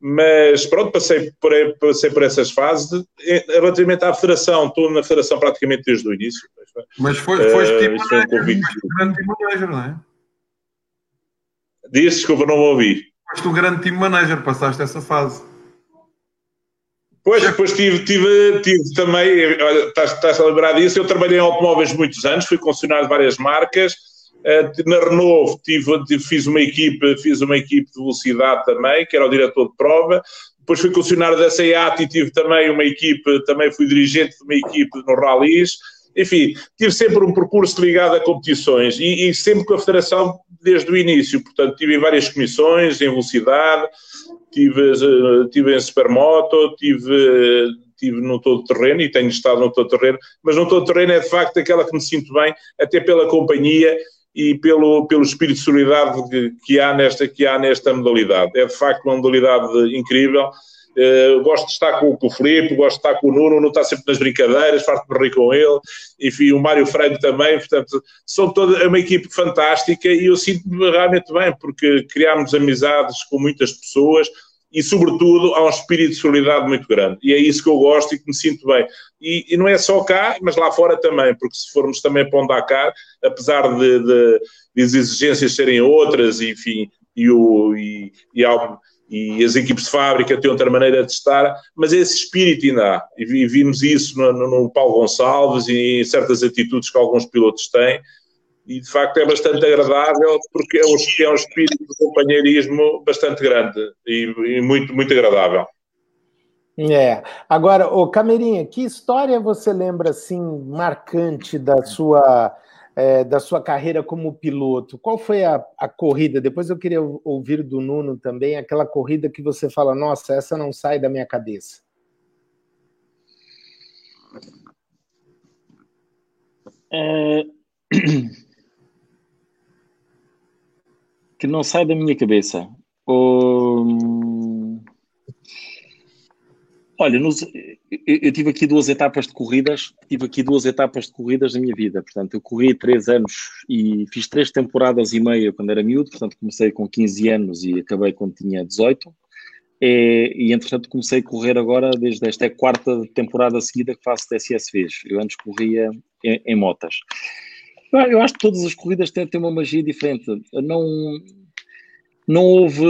Speaker 3: Mas pronto, passei por, passei por essas fases. Relativamente à federação, estou na federação praticamente desde o início.
Speaker 2: Mas foi, foi uh, tipo foi um convite. grande não é?
Speaker 3: Diz, desculpa, não ouvi.
Speaker 2: Foste um grande team manager, passaste essa fase.
Speaker 3: Pois, depois tive, tive, tive também, olha, estás, estás a lembrar disso, eu trabalhei em automóveis muitos anos, fui concessionário de várias marcas, uh, na Renault tive, tive, fiz uma equipe, fiz uma equipe de velocidade também, que era o diretor de prova, depois fui concessionário da SEAT e tive também uma equipe, também fui dirigente de uma equipe no Rallys, enfim, tive sempre um percurso ligado a competições e, e, sempre com a Federação desde o início. Portanto, tive em várias comissões, em velocidade, tive, eh, tive em Supermoto, tive, tive no todo terreno e tenho estado no todo terreno, mas no todo terreno é de facto aquela que me sinto bem, até pela companhia e pelo, pelo espírito de solidariedade que, que, há nesta, que há nesta modalidade. É de facto uma modalidade incrível Uh, gosto de estar com, com, o Filipe, gosto de estar com o Nuno, não está sempre nas brincadeiras, farto-me rir com ele, enfim, o Mário Franco também, portanto, são toda é uma equipe fantástica e eu sinto-me realmente bem, porque criámos amizades com muitas pessoas e, sobretudo, há um espírito de solidariedade muito grande. E é isso que eu gosto e que me sinto bem. E, e não é só cá, mas lá fora também, porque se formos também para o Dakar, apesar de, de, de as exigências serem outras, enfim, e, o, e, e há e as equipes de fábrica têm outra maneira de estar, mas esse espírito ainda há. E vimos isso no, no, Paulo Gonçalves e em certas atitudes que alguns pilotos têm, e de facto é bastante agradável porque é um, é espírito de companheirismo bastante grande e, e, muito, muito agradável.
Speaker 1: É. Agora, o Camerinha, que história você lembra assim marcante da sua é, da sua carreira como piloto, qual foi a, a, corrida? Depois eu queria ouvir do Nuno também, aquela corrida que você fala, nossa, essa não sai da minha cabeça.
Speaker 4: É... *clears throat* Que não sai da minha cabeça. Um... Olha, nos, eu, eu, tive aqui duas etapas de corridas, tive aqui duas etapas de corridas na minha vida. Portanto, eu corri três anos e fiz três temporadas e meia quando era miúdo. Portanto, comecei com 15 anos e acabei quando tinha 18. E, e entretanto, comecei a correr agora desde esta é quarta temporada seguida que faço TSSVs. Eu antes corria em, em motas. Eu acho que todas as corridas têm, têm uma magia diferente. Não, não houve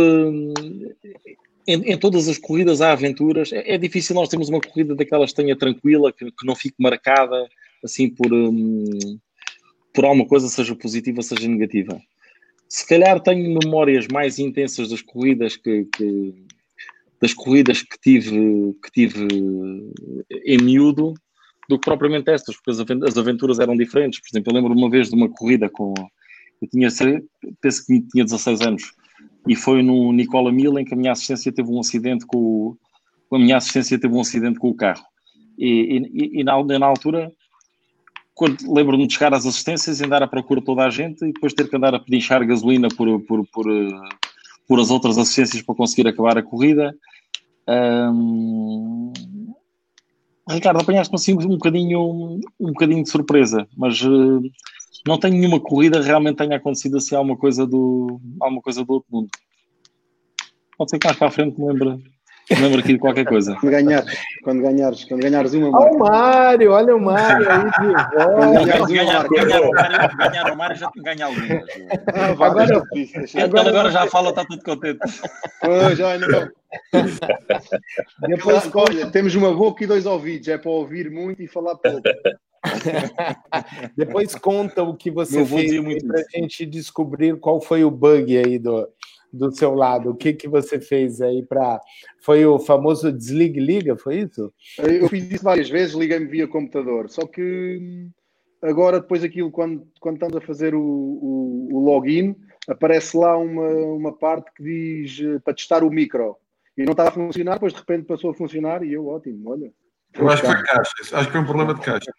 Speaker 4: em, em, todas as corridas há aventuras. É, é, difícil nós termos uma corrida daquelas que tenha tranquila, que, que não fique marcada assim por, um, por alguma coisa, seja positiva, seja negativa. Se calhar tenho memórias mais intensas das corridas que, que das corridas que tive, que tive em miúdo do que propriamente estas, porque as aventuras eram diferentes. Por exemplo, eu lembro uma vez de uma corrida com. Eu tinha, penso que tinha 16 anos, e foi no Nicola Mil em que a minha assistência teve um acidente com o, a minha assistência teve um acidente com o carro. E, e, e na, na, altura, quando lembro-me de chegar às assistências e andar à procura toda a gente e depois ter que andar a pedinchar gasolina por, por, por, por as outras assistências para conseguir acabar a corrida. Ricardo, apanhaste-me assim um bocadinho, um bocadinho de surpresa, mas uh, não tenho nenhuma corrida realmente tenha acontecido assim alguma coisa do, alguma coisa do outro mundo. Pode ser que mais para a frente me lembre, me lembre aqui de qualquer coisa.
Speaker 5: Quando ganhares, quando ganhares, quando ganhares uma
Speaker 1: Olha o Mário, olha o Mário aí de
Speaker 4: volta. Ganhar, ganhar, ganhar o Mário já tem ganho algumas. Ah, agora, agora, agora já fala, está tudo contente.
Speaker 5: Pois, olha, não. Depois, olha, temos uma boca e dois ouvidos, é para ouvir muito e falar pouco. *laughs*
Speaker 1: Depois conta o que você fez para a gente descobrir qual foi o bug aí do, do seu lado. O que, que você fez aí para. Foi o famoso desligue-liga, foi isso?
Speaker 5: Eu fiz isso várias vezes, liguei-me via computador. Só que agora, depois aquilo, quando, quando estamos a fazer o, o, o login, aparece lá uma, uma parte que diz eh, para testar o micro. E não estava a funcionar, depois de repente passou a funcionar e eu, ótimo, olha.
Speaker 2: Eu acho que foi caixa, acho que foi um problema de caixa.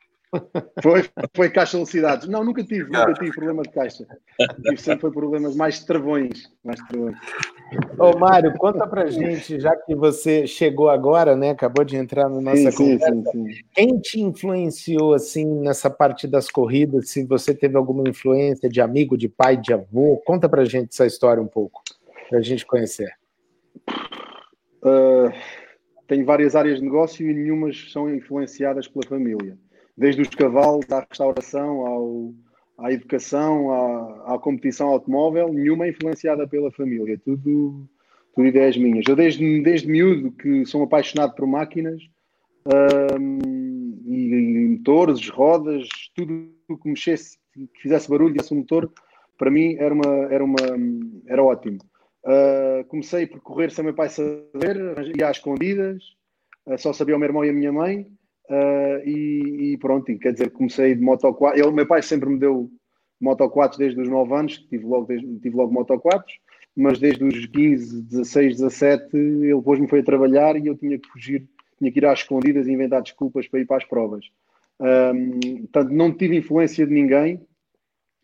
Speaker 5: Foi, foi caixa velocidades. Não, nunca tive, nunca tive problema de caixa. Tive sempre foi problemas mais travões. Mais travões.
Speaker 1: Ô, Mário, conta pra gente, já que você chegou agora, né? Acabou de entrar na nossa sim, conversa. Sim, sim, Quem te influenciou assim nessa parte das corridas? Se você teve alguma influência de amigo, de pai, de avô, conta pra gente essa história um pouco, pra gente conhecer.
Speaker 5: Uh, tem várias áreas de negócio e nenhumas são influenciadas pela família desde os cavalos à restauração, ao, à educação, à, à, competição automóvel, nenhuma é influenciada pela família, tudo, tudo ideias minhas. Eu desde, desde miúdo que sou apaixonado por máquinas um, e, e, motores, rodas, tudo que mexesse, que fizesse barulho, desse um motor, para mim era, uma, era, uma, era ótimo. Uh, comecei por correr sem meu pai saber, ia às escondidas, uh, só sabia o meu irmão e a minha mãe. Uh, e, e, pronto, quer dizer, comecei de Moto 4. Ele, meu pai sempre me deu Moto 4 desde os 9 anos, tive logo, desde, tive logo Moto 4, mas desde os 15, 16, 17, ele depois me foi a trabalhar e eu tinha que fugir, tinha que ir às escondidas e inventar desculpas para ir para as provas. Um, portanto, não tive influência de ninguém,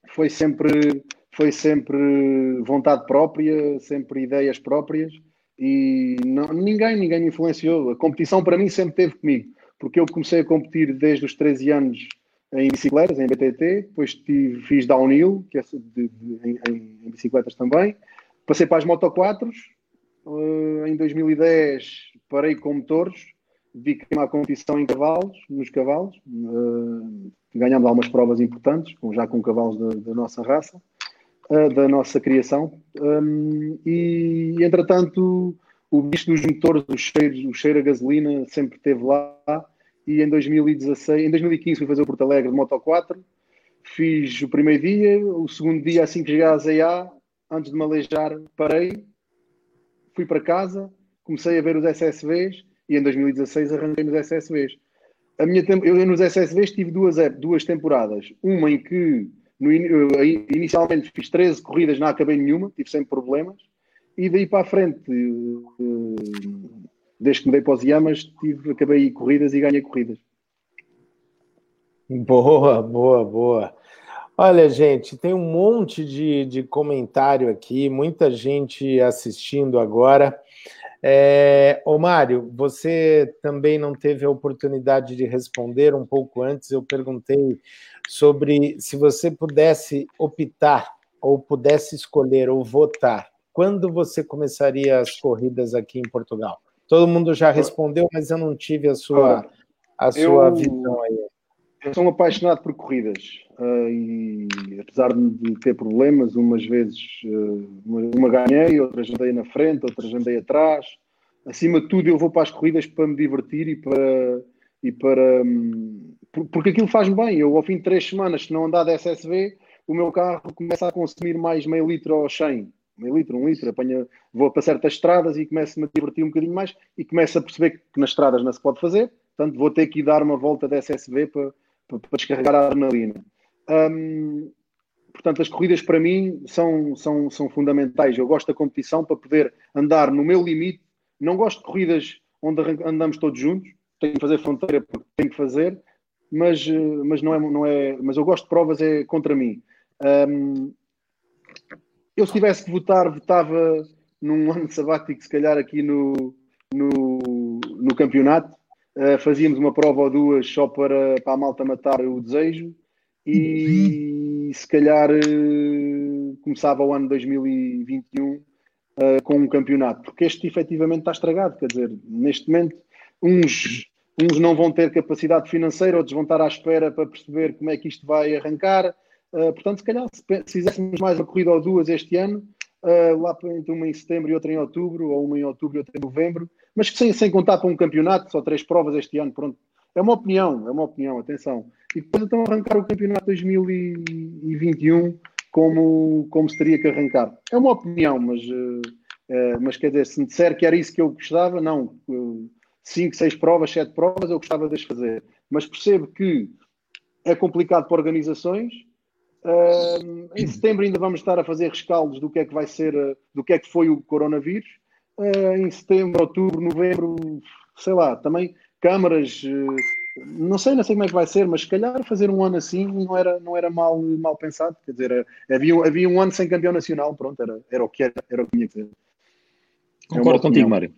Speaker 5: foi sempre, foi sempre vontade própria, sempre ideias próprias e não, ninguém, ninguém me influenciou. A competição para mim sempre teve comigo porque eu comecei a competir desde os 13 anos em bicicletas, em BTT, depois tive, fiz downhill, que é de, de, em, em, bicicletas também, passei para as Moto 4, uh, em 2010 parei com motores, dediquei-me à competição em cavalos, nos cavalos, uh, ganhamos algumas provas importantes, já com cavalos da, da nossa raça, uh, da nossa criação, um, e entretanto o bicho dos motores, o cheiro, o cheiro a gasolina sempre esteve lá. E em 2016, em 2015 fui fazer o Porto Alegre de Moto 4. Fiz o primeiro dia, o segundo dia, assim que cheguei à ZA, antes de me aleijar, parei, fui para casa, comecei a ver os SSVs e em 2016 arranquei nos SSVs. A minha, eu nos SSVs tive duas, duas temporadas. Uma em que no, inicialmente fiz 13 corridas, não acabei nenhuma, tive sempre problemas e daí para a frente, eh, desde que me dei para os Yamas, tive, acabei corridas e ganhei corridas.
Speaker 1: Boa, boa, boa. Olha, gente, tem um monte de, de comentário aqui, muita gente assistindo agora. É, ô Mário, você também não teve a oportunidade de responder um pouco antes. Eu perguntei sobre se você pudesse optar, ou pudesse escolher, ou votar quando você começaria as corridas aqui em Portugal? Todo mundo já respondeu, mas eu não tive a sua, a sua eu, visão aí.
Speaker 5: Eu sou um apaixonado por corridas uh, e apesar de ter problemas, umas vezes uh, uma, ganhei, outras andei na frente, outras andei atrás. Acima de tudo, eu vou para as corridas para me divertir e para. E para um, porque aquilo faz-me bem. Eu, ao fim de três semanas, se não andar de SSV, o meu carro começa a consumir mais meio litro ao 100 meio litro, um litro, apanha, vou para certas estradas e começo-me a divertir um bocadinho mais e começo a perceber que nas estradas não se pode fazer, portanto vou ter que ir dar uma volta da SSV para, para, para descarregar a adrenalina. Um, portanto, as corridas para mim são, são, são fundamentais. Eu gosto da competição para poder andar no meu limite. Não gosto de corridas onde andamos todos juntos, tenho que fazer fronteira porque tenho que fazer, mas, mas, não é, não é, mas eu gosto de provas é contra mim. Um, eu, se tivesse que votar, votava num *laughs* ano sabático, se calhar aqui no, no, no campeonato. Uh, fazíamos uma prova ou duas só para, para a malta matar o desejo e se calhar uh, começava o ano 2021 uh, eh, com um campeonato, porque este efetivamente está estragado. Quer dizer, neste momento, uns, uns não vão ter capacidade financeira, outros vão estar à espera para perceber como é que isto vai arrancar Uh, portanto, se calhar, se, se fizéssemos mais uma corrida ou duas este ano, uh, lá entre uma em setembro e outra em outubro, ou uma em outubro e outra em novembro, mas que sem, sem contar para um campeonato, só três provas este ano, pronto. É uma opinião, é uma opinião, atenção. E depois então arrancar o campeonato 2021 como, como se teria que arrancar. É uma opinião, mas, uh, mas quer dizer, se me disser que era isso que eu gostava, não. cinco, seis provas, sete provas, eu gostava de as fazer. Mas percebo que é complicado para organizações, Uh, em setembro ainda vamos estar a fazer rescaldos do que é que vai ser, uh, do que é que foi o coronavírus. Uh, em setembro, outubro, novembro, sei lá, também câmaras, não sei, não sei como é que vai ser, mas se calhar fazer um ano assim não era, não era mal, mal pensado. Quer dizer, havia, havia um ano sem campeão nacional, pronto, era, era o que era, era o que tinha que ser.
Speaker 4: Concordo é contigo, Mário.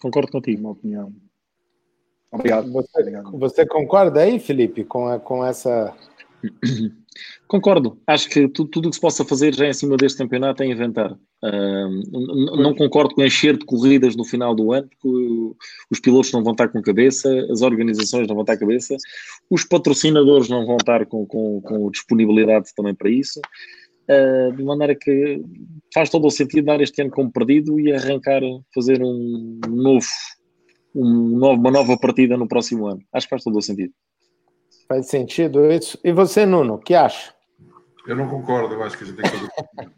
Speaker 4: Concordo contigo.
Speaker 5: Uma opinião.
Speaker 1: Obrigado. Você, Obrigado. você concorda aí, Felipe, com, a, com essa. *coughs*
Speaker 4: Concordo. Acho que tudo, tudo o que se possa fazer já em cima deste campeonato é inventar. Uh, não concordo com encher de corridas no final do ano, porque os pilotos não vão estar com cabeça, as organizações não vão estar com cabeça, os patrocinadores não vão estar com, com, com disponibilidade também para isso. Uh, de maneira que faz todo o sentido dar este ano como perdido e arrancar, fazer um novo um novo, uma nova partida no próximo ano. Acho que faz todo o sentido.
Speaker 1: Faz sentido isso. E você, Nuno, o que acha?
Speaker 2: Eu não concordo, eu acho que a gente tem que fazer.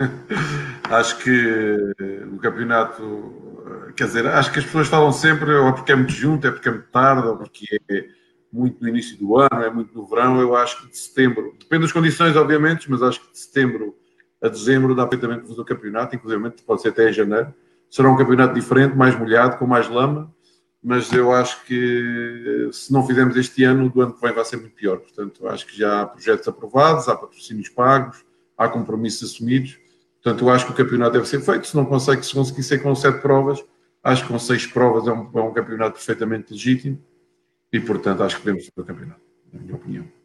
Speaker 2: *laughs* acho que o campeonato, quer dizer, acho que as pessoas falam sempre ou porque é muito junto, é porque é muito tarde, ou porque é muito no início do ano, é muito no verão. Eu acho que de setembro, depende das condições, obviamente, mas acho que de setembro a dezembro dá perfeitamente para fazer o campeonato, inclusive pode ser até em janeiro será um campeonato diferente, mais molhado, com mais lama, mas eu acho que se não fizermos este ano, do ano que vem vai ser muito pior. Portanto, acho que já há projetos aprovados, há patrocínios pagos, há compromissos assumidos. Portanto, eu acho que o campeonato deve ser feito. Se não consegue, se conseguir ser com sete provas, acho que com seis provas é um, é um campeonato perfeitamente legítimo e, portanto, acho que podemos fazer o campeonato, na minha opinião.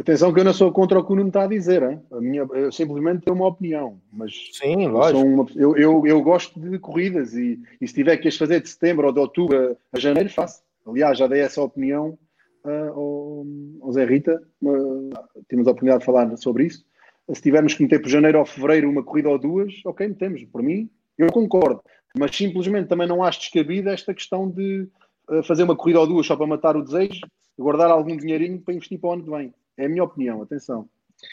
Speaker 5: Atenção que eu não sou contra o que o Nuno está a dizer, hein? A minha, eu simplesmente tenho uma opinião, mas
Speaker 1: Sim, lógico.
Speaker 5: Uma, eu, eu, eu, gosto de corridas e, e, se tiver que as fazer de setembro ou de outubro a, a janeiro, faço. Aliás, já dei essa opinião uh, ao, ao Zé Rita, uh, temos a oportunidade de falar sobre isso. Se tivermos que meter por janeiro ou fevereiro uma corrida ou duas, ok, metemos. Por mim, eu concordo. Mas simplesmente também não acho descabida esta questão de uh, fazer uma corrida ou duas só para matar o desejo, guardar algum dinheirinho para investir para o ano que vem. É a minha opinião, atenção.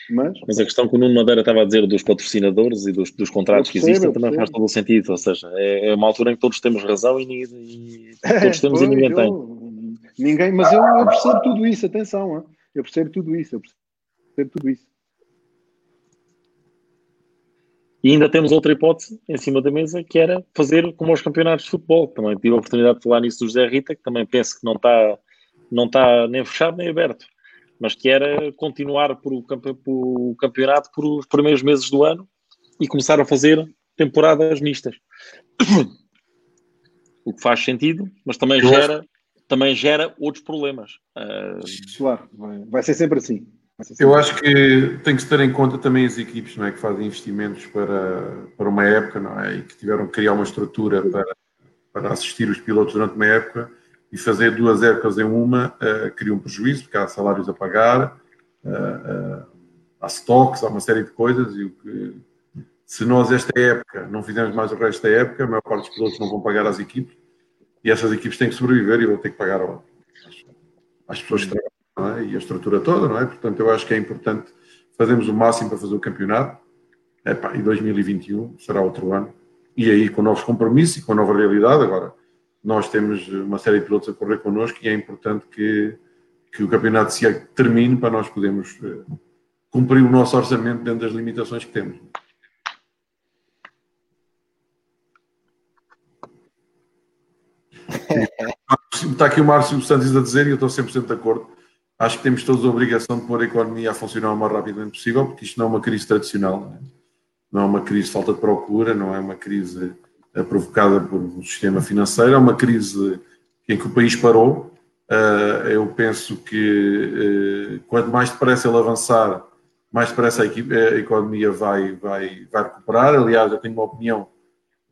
Speaker 5: Mas,
Speaker 4: Mas a questão que o Nuno Madeira estava a dizer dos patrocinadores e dos, dos contratos percebo, que existem também faz todo o sentido. Ou seja, é, é, uma altura em que todos temos razão e, e *laughs* todos temos e ninguém eu, tem.
Speaker 5: Ninguém, mas eu, eu, percebo tudo isso, atenção. Eu percebo tudo isso, eu percebo tudo isso.
Speaker 4: E ainda temos outra hipótese em cima da mesa, que era fazer como os campeonatos de futebol. Também tive a oportunidade de falar nisso do José Rita, que também penso que não está, não está nem fechado nem aberto mas que era continuar por o, por o campeonato por os primeiros meses do ano e começar a fazer temporadas mistas. *coughs* O que faz sentido, mas também gera, também gera outros problemas.
Speaker 5: Uh... Claro, vai ser sempre assim.
Speaker 2: Eu acho que tem que se ter em conta também as equipes não é, que fazem investimentos para, para uma época não é, e que tiveram que criar uma estrutura para, para assistir os pilotos durante uma época e fazer duas épocas em uma uh, cria um prejuízo, porque há salários a pagar, uh, uh, há stocks, há uma série de coisas, e o que, se nós esta época não fizermos mais o resto da época, a maior parte dos pilotos não vão pagar às equipes, e essas equipes têm que sobreviver e vão ter que pagar ao, às pessoas que trabalham, é? e a estrutura toda, não é? Portanto, eu acho que é importante fazermos o máximo para fazer o campeonato, Epá, e 2021 será outro ano, e aí com novos compromissos e com nova realidade, agora nós temos uma série de pilotos a correr connosco e é importante que, que o campeonato se termine para nós podermos eh, cumprir o nosso orçamento dentro das limitações que temos. *laughs* Está aqui o Márcio Santos a dizer, e eu estou 100% de acordo. Acho que temos todos a obrigação de pôr a economia a funcionar o mais rapidamente possível, porque isto não é uma crise tradicional, não é, não é uma crise de falta de procura, não é uma crise provocada por um sistema financeiro, é uma crise em que o país parou. Eh, eu penso que eh, quanto mais depressa ele avançar, mais depressa a, economia vai, vai, vai recuperar. Aliás, eu tenho uma opinião,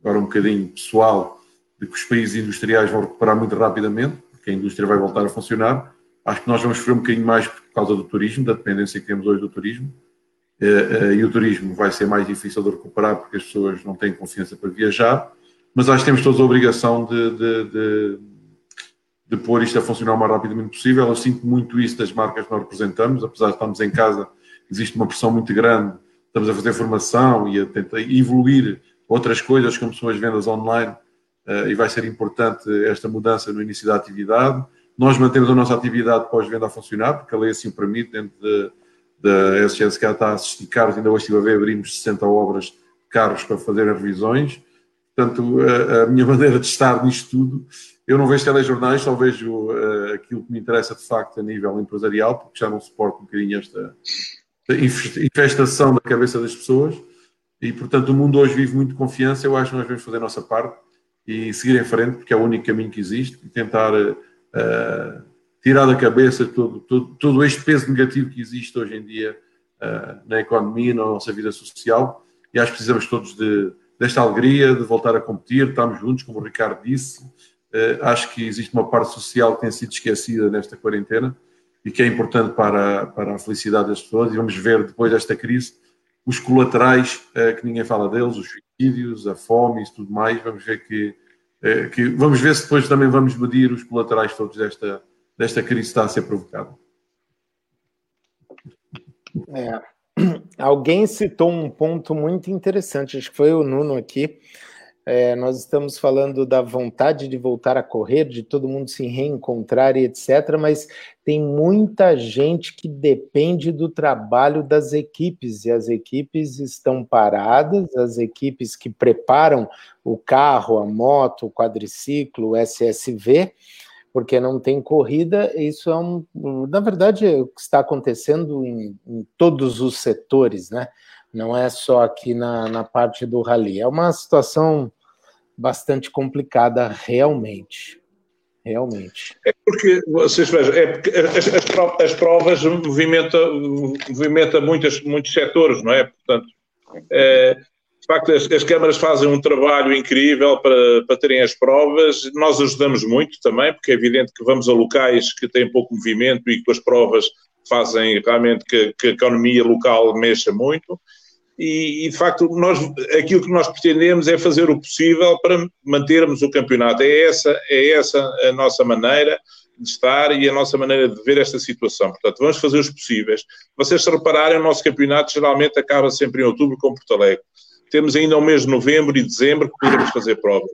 Speaker 2: agora um bocadinho pessoal, de que os países industriais vão recuperar muito rapidamente, porque a indústria vai voltar a funcionar. Acho que nós vamos sofrer um bocadinho mais por causa do turismo, da dependência que temos hoje do turismo. Eh, e o turismo vai ser mais difícil de recuperar porque as pessoas não têm confiança para viajar mas acho que temos todos a obrigação de, de, de, de pôr isto a funcionar o mais rapidamente possível. Eu sinto muito isso das marcas que nós representamos, apesar de estarmos em casa, existe uma pressão muito grande, estamos a fazer formação e a tentar evoluir outras coisas, como são as vendas online, uh, e vai ser importante esta mudança no início da atividade. Nós mantemos a nossa atividade pós-venda a funcionar, porque a lei assim o permite, dentro da SGSK está a esticar, ainda hoje estive a ver, abrimos 60 obras de carros para fazer as revisões, Portanto, a, a, minha *laughs* maneira de estar nisto tudo Eu não vejo telejornais, só vejo uh, aquilo que me interessa de facto a nível empresarial, porque já não suporto um bocadinho esta infestação da cabeça das pessoas. E, portanto, o mundo hoje vive muito confiança. Eu acho que nós devemos fazer a nossa parte e seguir em frente, porque é o único caminho que existe, e tentar uh, tirar da cabeça todo, todo, todo este peso negativo que existe hoje em dia uh, na economia, na nossa vida social. E acho que precisamos todos de, desta alegria, de voltar a competir, estamos juntos, como o Ricardo disse. Uh, acho que existe uma parte social que tem sido esquecida nesta quarentena e que é importante para, para a felicidade das pessoas. E vamos ver depois desta crise os colaterais uh, que ninguém fala deles, os suicídios, a fome e tudo mais. Vamos ver que, uh, que, vamos ver se depois também vamos medir os colaterais todos desta, desta crise que está a ser provocada.
Speaker 1: É. *clears throat* Alguém citou um ponto muito interessante, acho que foi o Nuno aqui, é, nós estamos falando da vontade de voltar a correr, de todo mundo se reencontrar e etc., mas tem muita gente que depende do trabalho das equipes, e as equipes estão paradas, as equipes que preparam o carro, a moto, o quadriciclo, o SSV, porque não tem corrida, isso é um, na verdade, é o que está acontecendo em, em todos os setores, né? não é só aqui na, na parte do rally. É uma situação bastante complicada realmente. Realmente.
Speaker 3: É porque, vocês vejam, é porque as, as, provas, as provas movimentam movimenta muitos, muitos setores, não é? Portanto, é, de facto, as, as, câmaras fazem um trabalho incrível para, para terem as provas. Nós ajudamos muito também, porque é evidente que vamos a locais que têm pouco movimento e que as provas fazem realmente que, que a economia local mexa muito e, e, de facto nós, aquilo que nós pretendemos é fazer o possível para mantermos o campeonato. É essa, é essa a nossa maneira de estar e a nossa maneira de ver esta situação. Portanto, vamos fazer os possíveis. Vocês se repararem, o nosso campeonato geralmente acaba sempre em outubro com Porto Alegre. Temos ainda o mês de novembro e dezembro que podemos fazer provas.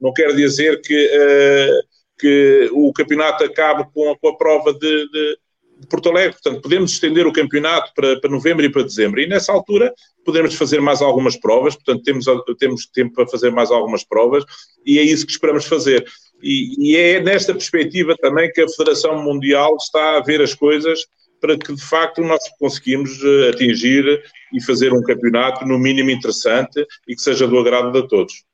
Speaker 3: Não quer dizer que, uh, que o campeonato acabe com a, com a prova de, de de Porto Alegre. Portanto, podemos estender o campeonato para, para novembro e para dezembro. E nessa altura podemos fazer mais algumas provas, portanto, temos, temos tempo para fazer mais algumas provas e é isso que esperamos fazer. E, e é nesta perspectiva também que a Federação Mundial está a ver as coisas para que de facto nós conseguimos eh, atingir e fazer um campeonato no mínimo interessante e que seja do agrado de todos.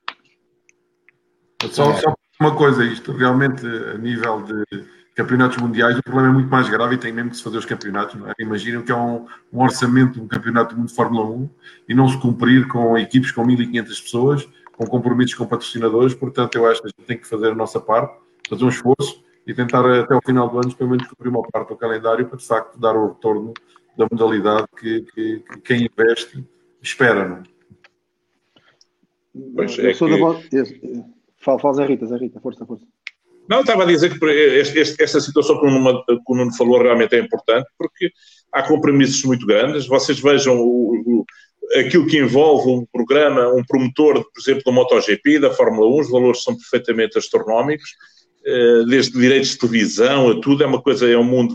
Speaker 2: Só, só uma coisa, isto realmente a nível de campeonatos mundiais, o problema é muito mais grave e tem mesmo que se fazer os campeonatos. É? Imaginem que é um, um orçamento de um campeonato de Fórmula 1 e não se cumprir com equipes com 1.500 pessoas, com compromissos com patrocinadores. Portanto, eu acho que a gente tem que fazer a nossa parte, fazer um esforço e tentar até o final do ano, pelo menos, cumprir uma parte do calendário para, de facto, dar o retorno da modalidade que, que, que quem investe espera. Não é?
Speaker 5: Pois é que... Fala, fala Zé Rita, Zé Rita, força, força.
Speaker 3: Não, estava a dizer que este, este, esta situação que o, Nuno, que o Nuno falou realmente é importante, porque há compromissos muito grandes. Vocês vejam o, o, aquilo que envolve um programa, um promotor, por exemplo, da MotoGP, da Fórmula 1, os valores são perfeitamente astronómicos, desde direitos de televisão a tudo, é uma coisa, é um mundo,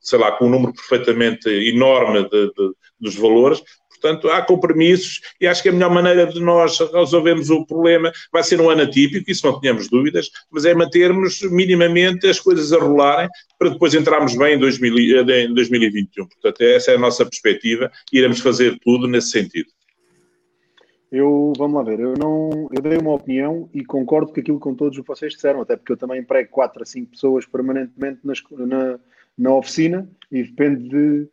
Speaker 3: sei lá, com um número perfeitamente enorme de, de, dos valores, Portanto, há compromissos e acho que a melhor maneira de nós resolvermos o problema vai ser um ano atípico, isso não tínhamos dúvidas, mas é mantermos minimamente as coisas a rolarem para depois entrarmos bem em, 2000, em 2021. Portanto, essa é a nossa perspectiva e iremos fazer tudo nesse sentido.
Speaker 5: Eu, vamos lá ver, eu não, eu dei uma opinião e concordo com aquilo com todos o que vocês disseram, até porque eu também emprego 4 a 5 pessoas permanentemente nas, na, na oficina e depende de,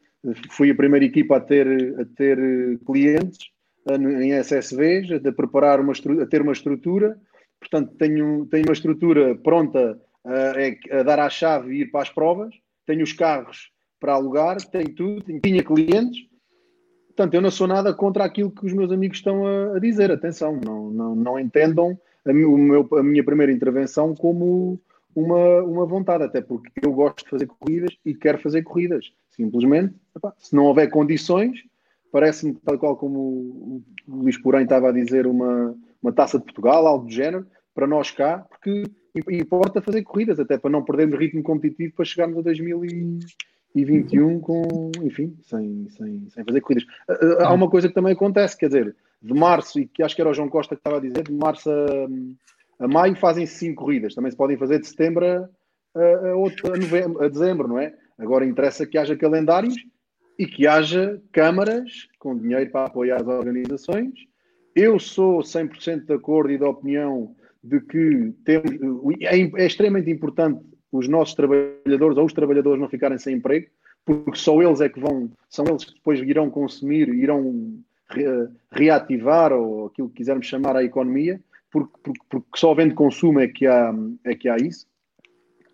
Speaker 5: fui a primeira equipa a ter, a ter clientes em SSVs, a, preparar uma, a ter uma estrutura. Portanto, tenho, tenho uma estrutura pronta a, a dar à chave e ir para as provas. Tenho os carros para alugar, tenho tudo, tinha clientes. Portanto, eu não sou nada contra aquilo que os meus amigos estão a, a dizer. Atenção, não, não, não entendam a, meu, a minha primeira intervenção como uma, uma vontade, até porque eu gosto de fazer corridas e quero fazer corridas. Simplesmente, se não houver condições, parece-me, tal qual como o Luís Porém estava a dizer, uma, uma taça de Portugal, algo do género, para nós cá, porque importa fazer corridas, até para não perdermos ritmo competitivo para chegarmos a 2021 com, enfim, sem, sem, sem fazer corridas. Há uma coisa que também acontece, quer dizer, de março, e que acho que era o João Costa que estava a dizer, de março a, a maio fazem-se cinco corridas, também se podem fazer de setembro a, a, a, novembro, a dezembro, não é? Agora interessa que haja calendários e que haja câmaras com dinheiro para apoiar as organizações. Eu sou 100% de acordo e da opinião de que temos, é, é extremamente importante os nossos trabalhadores ou os trabalhadores não ficarem sem emprego, porque só eles é que vão, são eles que depois irão consumir, irão re, reativar ou aquilo que quisermos chamar a economia, porque, porque, porque só havendo consumo é que há, é que há isso.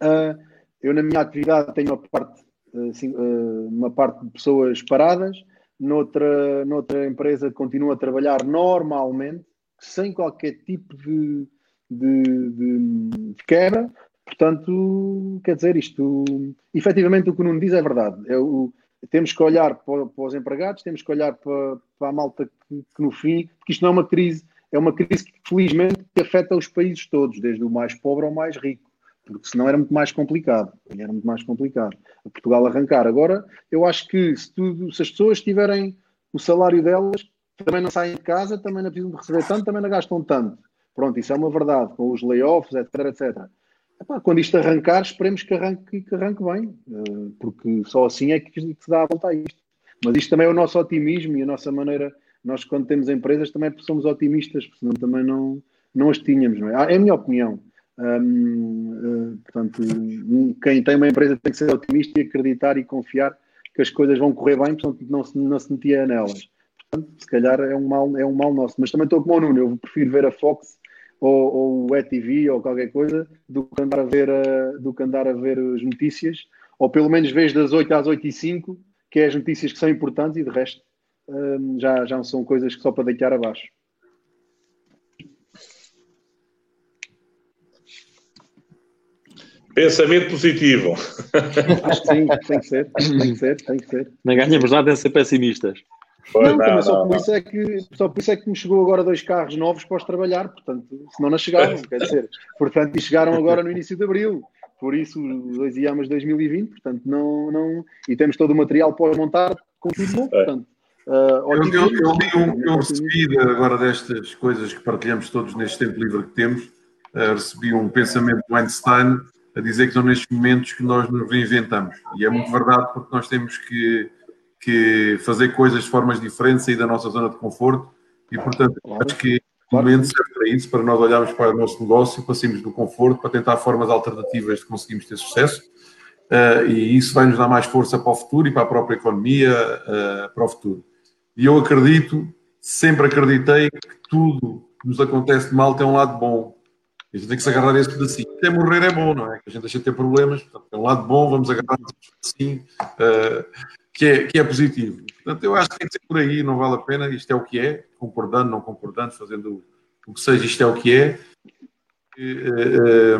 Speaker 5: Uh, eu na minha atividade tenho uma parte, assim, uh, uma parte de pessoas paradas, noutra, noutra empresa continuo a trabalhar normalmente, sem qualquer tipo de, de, de, de quebra, Portanto, quer dizer, isto, efetivamente, o que o Nuno diz é verdade. É o, temos que olhar para, para, os empregados, temos que olhar para, para a malta que, que, no fim, porque isto não é uma crise, é uma crise que, felizmente, afeta os países todos, desde o mais pobre ao mais rico, porque senão era muito mais complicado. Era muito mais complicado. A Portugal arrancar. Agora, eu acho que se, tudo, se as pessoas tiverem o salário delas, também não saem de casa, também não precisam de receber tanto, também não gastam tanto. Pronto, isso é uma verdade, com os layoffs, etc, etc. Epá, quando isto arrancar, esperemos que arranque, que arranque bem, eh, porque só assim é que se dá a volta a isto. Mas isto também é o nosso otimismo e a nossa maneira. Nós, quando temos empresas, também somos otimistas, porque senão também não, não as tínhamos, não é? Ah, é a minha opinião. Hum, portanto, quem tem uma empresa tem que ser otimista e acreditar e confiar que as coisas vão correr bem, portanto, não se, não se metia nelas. Portanto, se calhar é um, mal, é um mal nosso. Mas também estou como o Nuno, eu prefiro ver a Fox ou, ou o ETV ou qualquer coisa do que andar a ver, a, do que andar a ver as notícias, ou pelo menos vês das 8 às 8 e 5, que é as notícias que são importantes e de resto hum, já, já são coisas que só para deitar abaixo.
Speaker 3: Pensamento positivo.
Speaker 5: Acho que sim, tem que ser, tem que ser, tem que ser.
Speaker 4: Não ganhamos nada em ser pessimistas.
Speaker 5: Pois não, não, só, não, por Isso é que, só por isso é que me chegou agora dois carros novos para os trabalhar, portanto, senão não chegaram, *laughs* quer dizer, portanto, e chegaram agora no início de abril, por isso, dois IAMAs 2020, portanto, não, não, e temos todo o material para montar com tudo novo, portanto.
Speaker 2: Uh, eu, eu, um, eu recebi agora destas coisas que partilhamos todos neste tempo livre que temos, uh, recebi um pensamento do Einstein a dizer que são nestes momentos que nós nos reinventamos. E é muito verdade porque nós temos que que fazer coisas de formas diferentes, sair da nossa zona de conforto e, portanto, acho que o momento serve para isso, para nós olharmos para o nosso negócio, passemos do conforto para tentar formas alternativas de conseguirmos ter sucesso uh, e isso vai nos dar mais força para o futuro e para a própria economia uh, para o futuro. E eu acredito, sempre acreditei que tudo que nos acontece de mal tem um lado bom. A gente tem que se agarrar a esse pedacinho. Até morrer é bom, não é? Que a gente deixa de ter problemas. Portanto, tem um lado bom, vamos agarrar esse pedacinho. Uh, que é, que é positivo. Portanto, eu acho que tem que ser por aí, não vale a pena, isto é o que é, concordando, não concordando, fazendo o que seja, isto é o que é. Eh,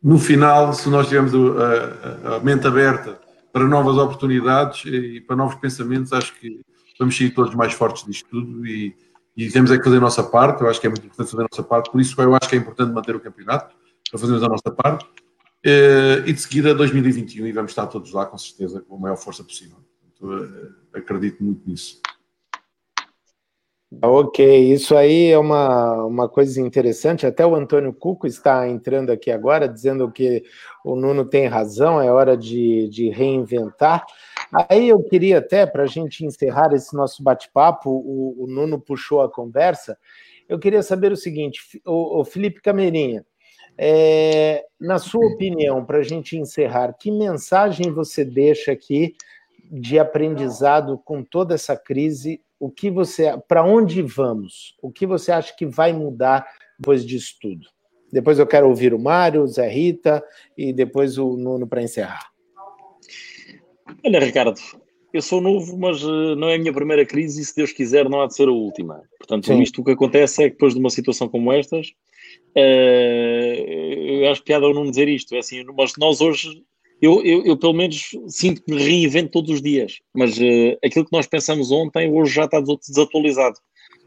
Speaker 2: no final, se nós tivermos a, a, mente aberta para novas oportunidades e para novos pensamentos, acho que vamos sair todos mais fortes disto tudo e, e temos é que fazer a nossa parte. Eu acho que é muito importante fazer a nossa parte, por isso eu acho que é importante manter o campeonato, para fazermos a nossa parte. Uh, e de seguida 2021 e vamos estar todos lá com certeza com a maior força possível. uh, acredito muito nisso.
Speaker 1: Ok, isso aí é uma, uma coisa interessante. Até o Antônio Cuco está entrando aqui agora, dizendo que o Nuno tem razão, é hora de, de reinventar. Aí eu queria até, para a gente encerrar esse nosso bate-papo, o, o, Nuno puxou a conversa. Eu queria saber o seguinte, o, o Felipe Camerinha, é, na sua opinião, para a gente encerrar, que mensagem você deixa aqui de aprendizado com toda essa crise? O que você, para onde vamos? O que você acha que vai mudar depois disso tudo? Depois eu quero ouvir o Mário, o Zé Rita e depois o Nuno para encerrar.
Speaker 4: Olha, Ricardo, eu sou novo, mas uh, não é a minha primeira crise e, se Deus quiser, não há de ser a última. Portanto, Sim. isto o que acontece é que depois de uma situação como estas, eu acho piada eu não dizer isto, é assim, mas nós hoje, eu, eu, eu pelo menos sinto que me reinvento todos os dias, mas uh, aquilo que nós pensamos ontem, hoje já está desatualizado.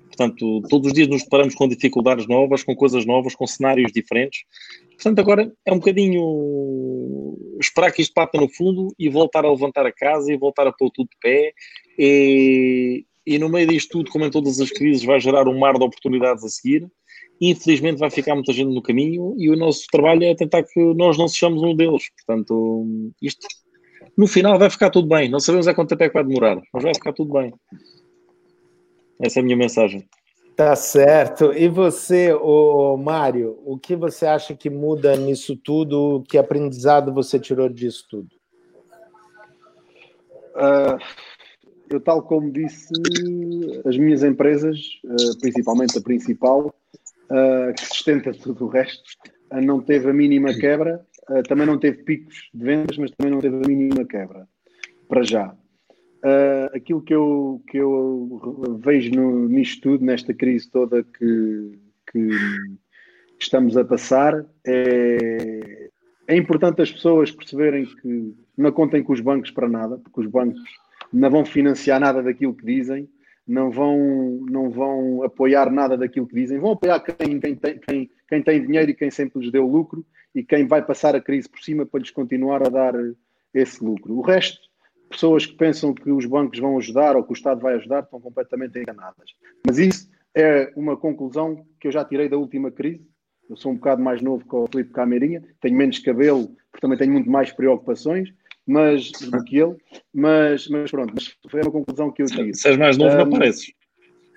Speaker 4: Portanto, todos os dias nos deparamos com dificuldades novas, com coisas novas, com cenários diferentes. Portanto, agora é um bocadinho esperar que isto pata no fundo e voltar a levantar a casa e voltar a pôr tudo de pé. E, e no meio disto tudo, como em todas as crises, vai gerar um mar de oportunidades a seguir infelizmente vai ficar muita gente no caminho e o nosso trabalho é tentar que nós não sejamos um deles. Portanto, isto no final vai ficar tudo bem. Não sabemos a quanto tempo é que vai demorar, mas vai ficar tudo bem. Essa é a minha mensagem.
Speaker 1: Tá certo. E você, o Mário, o que você acha que muda nisso tudo? Que aprendizado você tirou disso tudo?
Speaker 5: Uh, eu, tal como disse, as minhas empresas, uh, principalmente a principal, uh, que sustenta tudo o resto, não teve a mínima quebra, também não teve picos de vendas, mas também não teve a mínima quebra, para já. Uh, aquilo que eu, que eu vejo no, nisto tudo, nesta crise toda que, que estamos a passar, é, é importante as pessoas perceberem que não contem com os bancos para nada, porque os bancos não vão financiar nada daquilo que dizem, não vão, não vão apoiar nada daquilo que dizem, vão apoiar quem, quem, tem, quem, quem tem dinheiro e quem sempre lhes deu lucro e quem vai passar a crise por cima para lhes continuar a dar esse lucro. O resto pessoas que pensam que os bancos vão ajudar ou que o Estado vai ajudar estão completamente enganadas. Mas isso é uma conclusão que eu já tirei da última crise. Eu sou um bocado mais novo que o Felipe Cameirinha, tenho menos cabelo, porque também tenho muito mais preocupações mas, do que ele, mas, mas pronto, mas foi uma conclusão que eu tive.
Speaker 4: Se és mais novo, um, não pareces.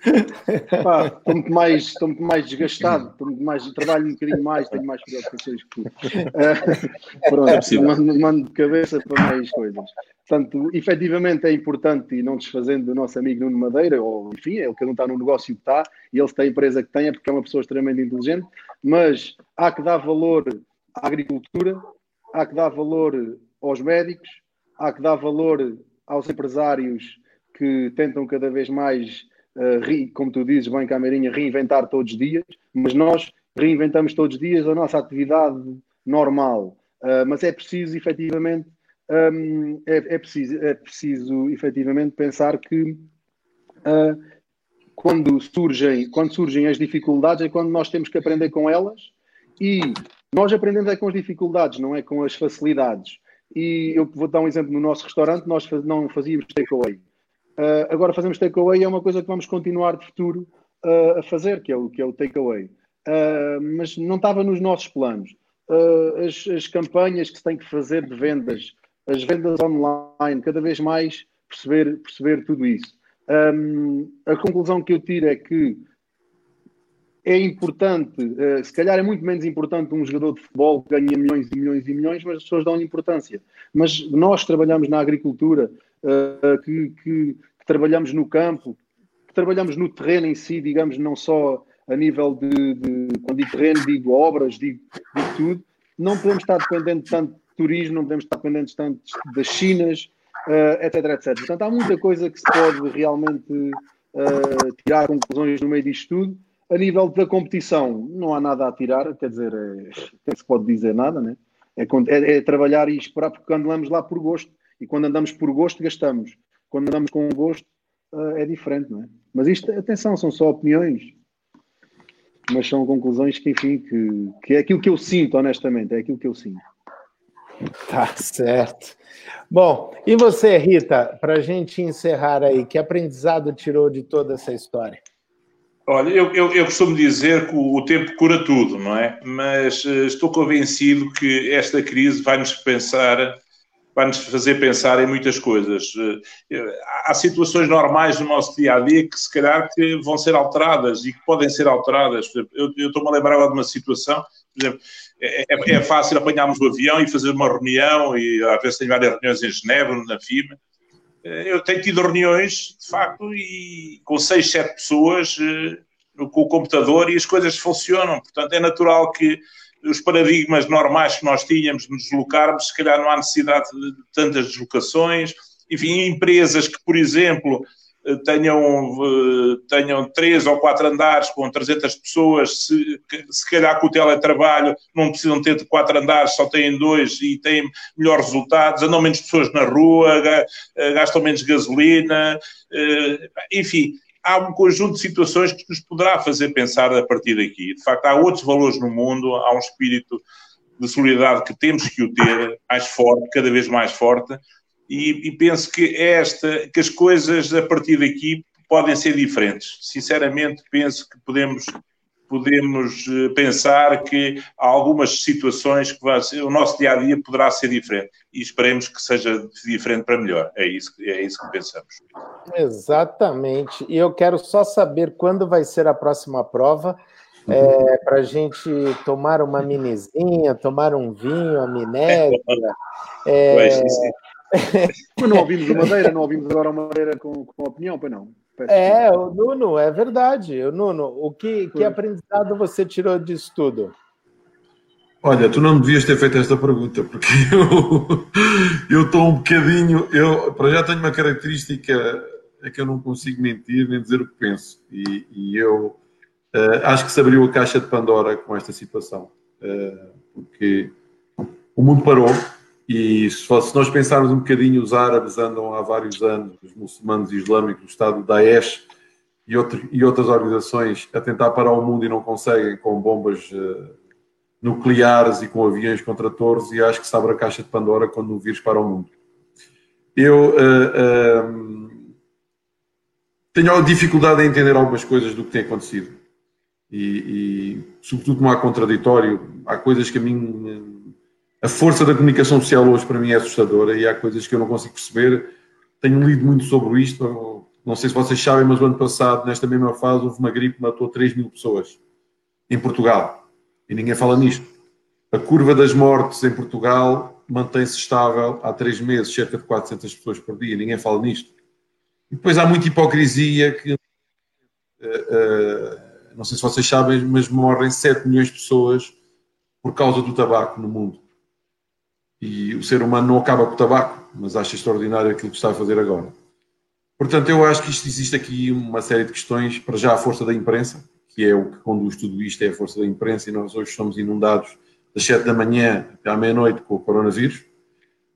Speaker 5: estou muito mais, estou mais desgastado, estou mais, trabalho um bocadinho mais, tenho mais preocupações que tu. Uh, pronto, é mando, mando de cabeça para mais coisas. Portanto, efetivamente é importante, e não desfazendo do nosso amigo Nuno Madeira, ou enfim, é ele que não está no negócio que está, e ele tem a empresa que tem, é porque é uma pessoa extremamente inteligente, mas há que dar valor à agricultura, há que dar valor aos médicos, há que dar valor aos empresários que tentam cada vez mais uh, como tu dizes, bem, Cameirinha, reinventar todos os dias, mas nós reinventamos todos os dias a nossa atividade normal. Uh, mas é preciso, efetivamente, um, é, é, preciso, é preciso, efetivamente, pensar que uh, quando, surgem, quando surgem as dificuldades é quando nós temos que aprender com elas e nós aprendemos é com as dificuldades, não é com as facilidades. E eu vou dar um exemplo no nosso restaurante, nós não fazíamos takeaway. Uh, agora fazemos takeaway é uma coisa que vamos continuar de futuro uh, a fazer, que é o, que é o takeaway. Uh, mas não estava nos nossos planos. As, as, campanhas que se tem que fazer de vendas, as vendas online, cada vez mais perceber, perceber tudo isso. Um, a conclusão que eu tiro é que é importante, se calhar é muito menos importante um jogador de futebol que ganha milhões e milhões e milhões, mas as pessoas dão importância. Mas nós trabalhamos na agricultura, que, que, trabalhamos no campo, que trabalhamos no terreno em si, digamos, não só a nível de, de quando digo terreno, digo obras, digo, digo tudo, não podemos estar dependentes tanto de turismo, não podemos estar dependentes tanto das Chinas, uh, etc, etc. Portanto, há muita coisa que se pode realmente tirar conclusões no meio disto tudo. A nível da competição, não há nada a tirar, quer dizer, é, se pode dizer nada, né? É, é, é, trabalhar e esperar, porque andamos lá por gosto. E quando andamos por gosto, gastamos quando andamos com gosto, uh, é diferente, não é? Mas isto, atenção, são só opiniões, mas são conclusões que, enfim, que, que é aquilo que eu sinto, honestamente, é aquilo que eu sinto.
Speaker 1: Tá certo. Bom, e você, Rita, para a gente encerrar aí, que aprendizado tirou de toda essa história?
Speaker 3: Olha, eu, eu, eu, costumo dizer que o, tempo cura tudo, não é? Mas uh, estou convencido que esta crise vai-nos pensar vai-nos fazer pensar em muitas coisas. Eh, há situações normais no nosso dia a dia que, se calhar, que vão ser alteradas e que podem ser alteradas. Eu, estou-me a lembrar de uma situação, por exemplo, é, é, é, fácil apanharmos o avião e fazer uma reunião, e às vezes tenho várias reuniões em Genebra, na FIMA. Eh, eu tenho tido reuniões, de facto, e com seis, sete pessoas eh, com o computador e as coisas funcionam. Portanto, é natural que os paradigmas normais que nós tínhamos de nos deslocarmos, se calhar não há necessidade de tantas deslocações. Enfim, empresas que, por exemplo, tenham, eh, tenham três ou quatro andares com 300 pessoas, se, se calhar com o teletrabalho não precisam ter quatro andares, só têm dois e têm melhores resultados, andam menos pessoas na rua, eh, gastam menos gasolina, enfim, há um conjunto de situações que nos poderá fazer pensar a partir daqui. De facto, há outros valores no mundo, há um espírito de solidariedade que temos que o ter mais forte, cada vez mais forte, e, e penso que esta, que as coisas a partir daqui podem ser diferentes. Sinceramente, penso que podemos podemos eh, pensar que há algumas situações que ser, o nosso dia a dia poderá ser diferente e esperemos que seja diferente para melhor. É isso, é isso que pensamos.
Speaker 1: Exatamente. E eu quero só saber quando vai ser a próxima prova. É, para a gente tomar uma minizinha, tomar um vinho, a minésia. *laughs* É...
Speaker 5: Mas não ouvimos o *laughs* Madeira, não ouvimos agora o Madeira com, com opinião, pois não?
Speaker 1: É, o Nuno, é verdade. O Nuno, o que, que aprendizado você tirou disso tudo?
Speaker 2: Olha, tu não devias ter feito esta pergunta, porque *laughs* eu estou um bocadinho. Eu, para já tenho uma característica é que eu não consigo mentir nem dizer o que penso. E, e eu uh, acho que se abriu a caixa de Pandora com esta situação. Uh, porque o mundo parou e se, nós pensarmos um bocadinho, os árabes andam há vários anos, os muçulmanos islâmicos, o Estado Daesh e, outro, e outras organizações a tentar parar o mundo e não conseguem com bombas uh, nucleares e com aviões contra torres e acho que se abre a caixa de Pandora quando o vírus para o mundo. Eu uh, uh, tenho dificuldade em entender algumas coisas do que tem acontecido e, e sobretudo não há contraditório, há coisas que a mim a força da comunicação social hoje para mim é assustadora e há coisas que eu não consigo perceber. Tenho lido muito sobre isto. Não sei se vocês sabem, mas o ano passado, nesta mesma fase, houve uma gripe que matou 3 mil pessoas em Portugal. E ninguém fala nisto. A curva das mortes em Portugal mantém-se estável há três meses, cerca de 400 pessoas por dia. Ninguém fala nisto. E depois há muita hipocrisia que. Uh, uh, não sei se vocês sabem, mas morrem 7 milhões de pessoas por causa do tabaco no mundo. E o ser humano não acaba com o tabaco, mas acha extraordinário aquilo que está a fazer agora. Portanto, eu acho que isto, existe aqui uma série de questões, para já a força da imprensa, que é o que conduz tudo isto, é a força da imprensa, e nós hoje somos inundados das 7 da manhã até à meia-noite com o coronavírus.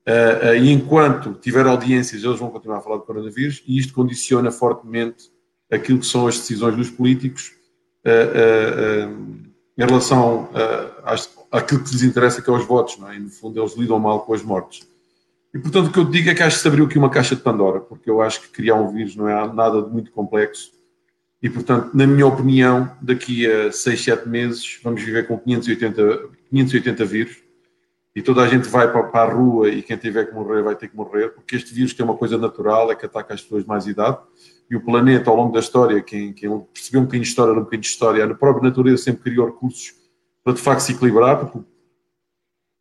Speaker 2: Uh, uh, e enquanto tiver audiências, eles vão continuar a falar do coronavírus, e isto condiciona fortemente aquilo que são as decisões dos políticos uh, em relação às, aquilo que lhes interessa, que é os votos, não é? E, no fundo, eles lidam mal com as mortes. E, portanto, o que eu digo é que acho que se abriu aqui uma caixa de Pandora, porque eu acho que criar um vírus não é nada de muito complexo. E, portanto, na minha opinião, daqui a 6, 7 meses, vamos viver com 580, 580 vírus e toda a gente vai para, a rua e quem tiver que morrer vai ter que morrer, porque este vírus tem uma coisa natural, é que ataca as pessoas de mais idade. E o planeta, ao longo da história, quem, quem percebeu um bocadinho de história, um bocadinho de história, a própria natureza sempre criou recursos para de facto se equilibrar, porque,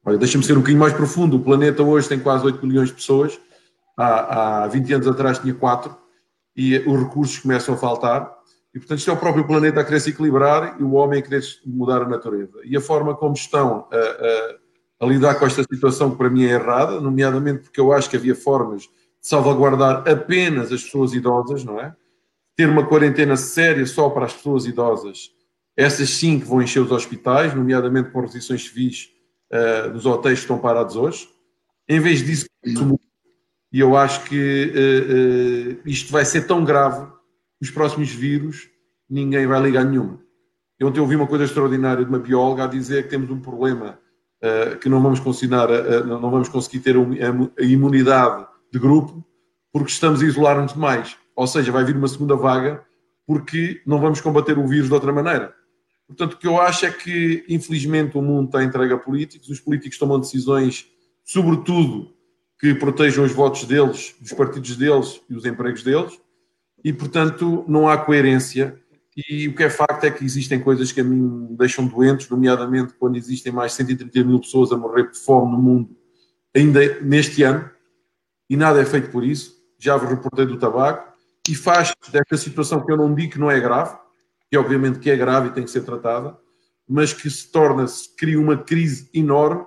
Speaker 2: olha, deixa-me ser um bocadinho mais profundo, o planeta hoje tem quase 8 milhões de pessoas, há, há 20 anos atrás tinha 4, e os recursos começam a faltar, e portanto isto é o próprio planeta a querer se equilibrar e o homem a querer mudar a natureza. E a forma como estão a, a, a lidar com esta situação que para mim é errada, nomeadamente porque eu acho que havia formas de salvaguardar apenas as pessoas idosas, não é? Ter uma quarentena séria só para as pessoas idosas essas sim que vão encher os hospitais, nomeadamente com restrições civis uh, dos hotéis que estão parados hoje. Em vez disso, e eu acho que uh, uh, isto vai ser tão grave, os próximos vírus, ninguém vai ligar nenhuma. Eu ontem ouvi uma coisa extraordinária de uma bióloga a dizer que temos um problema uh, que não vamos, conseguir, não vamos conseguir ter a imunidade de grupo porque estamos a isolar-nos demais. Ou seja, vai vir uma segunda vaga porque não vamos combater o vírus de outra maneira. Portanto, o que eu acho é que, infelizmente, o mundo está entregue a políticos, os políticos tomam decisões, sobretudo, que protejam os votos deles, dos partidos deles e os empregos deles, e, portanto, não há coerência. E o que é facto é que existem coisas que a mim me deixam doentes, nomeadamente quando existem mais de 130 mil pessoas a morrer de fome no mundo, ainda neste ano, e nada é feito por isso. Já vos reportei do tabaco, e faz desta situação que eu não digo que não é grave, que obviamente que é grave e tem que ser tratada, mas que se torna, se cria uma crise enorme,